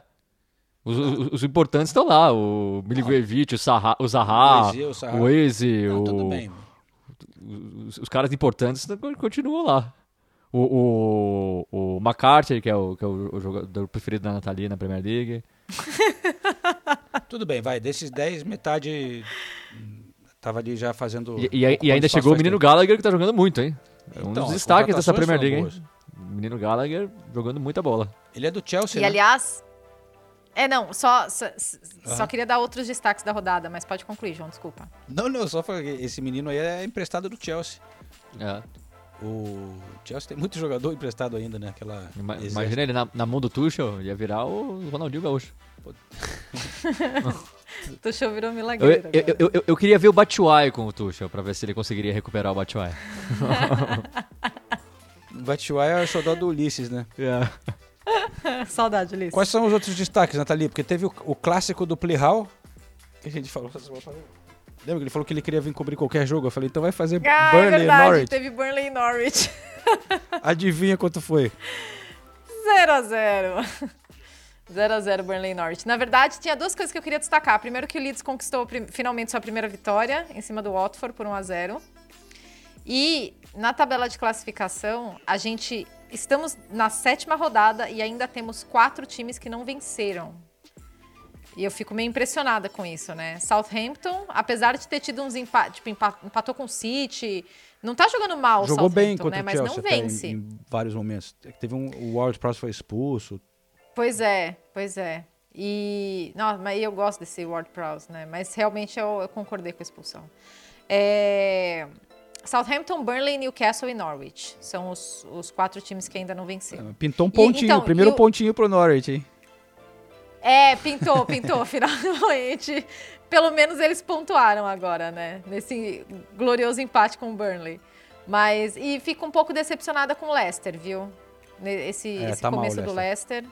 Os, os, os, importantes estão lá, o Milivojevic, o, Zaha, o Zaha, o Eze, o, tudo bem. Os, os, caras importantes continuam lá. O, o, o McCarthy, que é, o, que é o, jogador preferido da Natalia na Premier League. (laughs) tudo bem, vai. Desses 10, metade tava ali já fazendo... E, e, e ainda chegou o menino tempo. Gallagher, que tá jogando muito, hein? É um então, dos destaques dessa Premier League, hein? O menino Gallagher jogando muita bola. Ele é do Chelsea, E né? aliás... É, não, só, só, só queria dar outros destaques da rodada, mas pode concluir, João, desculpa. Não, não, só falei que esse menino aí é emprestado do Chelsea. É. O Chelsea tem muito jogador emprestado ainda, né? Aquela Ima- exército. Imagina ele na, na mão do Tuchel, ia virar o Ronaldinho Gaúcho. (laughs) Tuchel virou milagreiro. eu, eu, eu- eu queria ver o Batshuayi com o Tuchel, pra ver se ele conseguiria recuperar o Batshuayi. O (laughs) (laughs) Batshuayi é o xodó do Ulisses, né? (laughs) Saudade, Ulisses. Quais são os outros destaques, Nathalie? Porque teve o, o clássico do Plihal, que a gente falou. Lembra que ele falou que ele queria vir cobrir qualquer jogo? Eu falei, então vai fazer Ah, é Burnley e verdade, Norwich. teve Burnley e Norwich. (laughs) Adivinha quanto foi? 0x0. 0x0 (laughs) Burnley e Norwich. Na verdade, tinha duas coisas que eu queria destacar. Primeiro que o Leeds conquistou finalmente sua primeira vitória em cima do Watford por 1x0. E na tabela de classificação, a gente estamos na sétima rodada e ainda temos quatro times que não venceram. E eu fico meio impressionada com isso, né? Southampton, apesar de ter tido uns empates, tipo, empa- empatou com o City, não tá jogando mal Jogou bem Southampton, contra né? Mas Chelsea não até em- vence. Em, vários momentos. Teve um, o Ward Prowse foi expulso. Pois é, pois é. E. Não, mas eu gosto desse Ward Prowse, né? Mas realmente eu, eu concordei com a expulsão. É, Southampton, Burnley, Newcastle e Norwich. São os, os quatro times que ainda não venceram. Pintou um E- pontinho, então, o primeiro e o- pontinho pro Norwich, hein? É, pintou, (laughs) pintou, finalmente. Pelo menos eles pontuaram agora, né? Nesse glorioso empate com o Burnley. Mas. E fico um pouco decepcionada com o Leicester, viu? Esse, É, esse tá mal começo do Leicester.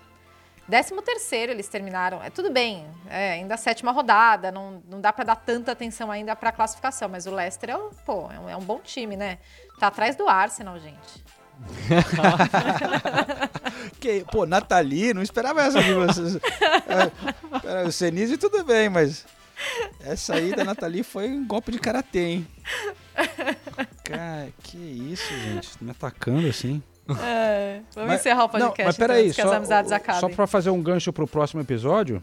Décimo terceiro eles terminaram. É tudo bem, é ainda a sétima rodada, não, não dá pra dar tanta atenção ainda pra classificação, mas o Leicester é, um- pô, é, um, é um bom time, né? Tá atrás do Arsenal, gente. (laughs) Que, pô, Nathalie, não esperava essa de vocês. É, o Senise tudo bem, mas essa aí da Nathalie foi um golpe de karatê, hein? Cara, que isso, gente? Me atacando assim. É, vamos Mas- encerrar o Não, podcast mas peraí, as só, amizades acabem. só pra fazer um gancho pro próximo episódio,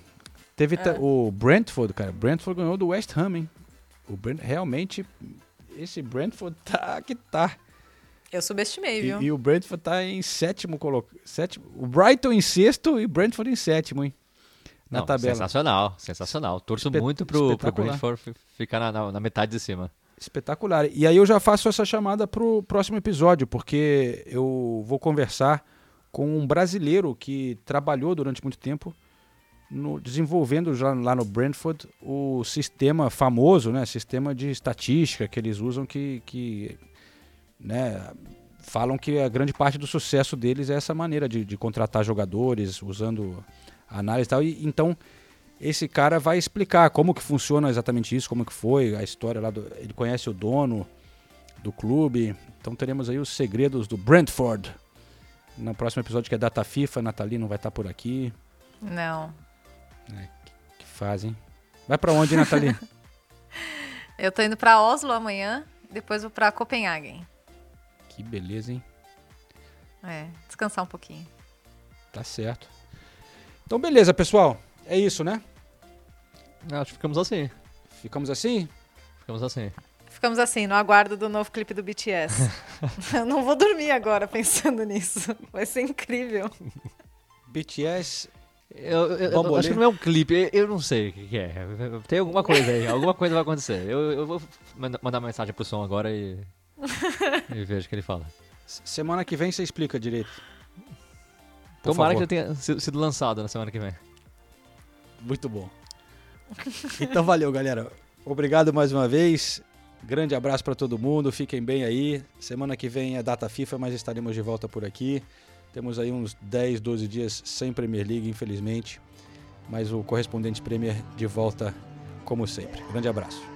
teve É. o Brentford, cara. Brentford ganhou do West Ham, hein? O Brent, realmente, esse Brentford (laughs) tá que tá. Eu subestimei, E, viu? e o Brentford tá em sétimo, colo... sétimo. O Brighton em sexto e o Brentford em sétimo, hein? Na Não, tabela. Sensacional, sensacional. Torço Espe- muito pro, pro. Brentford fi- ficar na, na- na metade de cima. Espetacular. E aí eu já faço essa chamada pro próximo episódio, porque eu vou conversar com um brasileiro que trabalhou durante muito tempo no, desenvolvendo já lá no Brentford o sistema famoso, né, sistema de estatística que eles usam que, que né, falam que a grande parte do sucesso deles é essa maneira de, de contratar jogadores usando análise e tal. E, então esse cara vai explicar como que funciona exatamente isso, como que foi a história lá do, ele conhece o dono do clube. Então teremos aí os segredos do Brentford. No próximo episódio que é data FIFA, Nathalie não vai estar por aqui. Não. Que fazem. Vai pra onde, Nathalie? (laughs) Eu tô indo pra Oslo amanhã, depois vou pra Copenhagen. que beleza, hein? É, descansar um pouquinho. Tá certo. Então beleza, pessoal. É isso, né? Acho que ficamos assim. Ficamos assim? Ficamos assim. Ficamos assim, no aguardo do novo clipe do BTS. (laughs) Eu não vou dormir agora pensando nisso. Vai ser incrível. BTS. Eu, eu- eu acho que não é um clipe, eu, eu não sei o que, é. Tem alguma coisa aí, alguma coisa vai acontecer. Eu, eu vou manda- mandar mensagem pro som agora e, (laughs) e vejo o que ele fala. Semana que vem você explica direito. Por Tomara favor. que ele tenha si- sido lançado na semana que vem. Muito bom. (laughs) Então valeu, galera. Obrigado mais uma vez. Grande abraço para todo mundo. Fiquem bem aí. Semana que vem é data FIFA, mas estaremos de volta por aqui. Temos aí uns 10, 12 dias sem Premier League, infelizmente. Mas o correspondente Premier de volta como sempre. Grande abraço.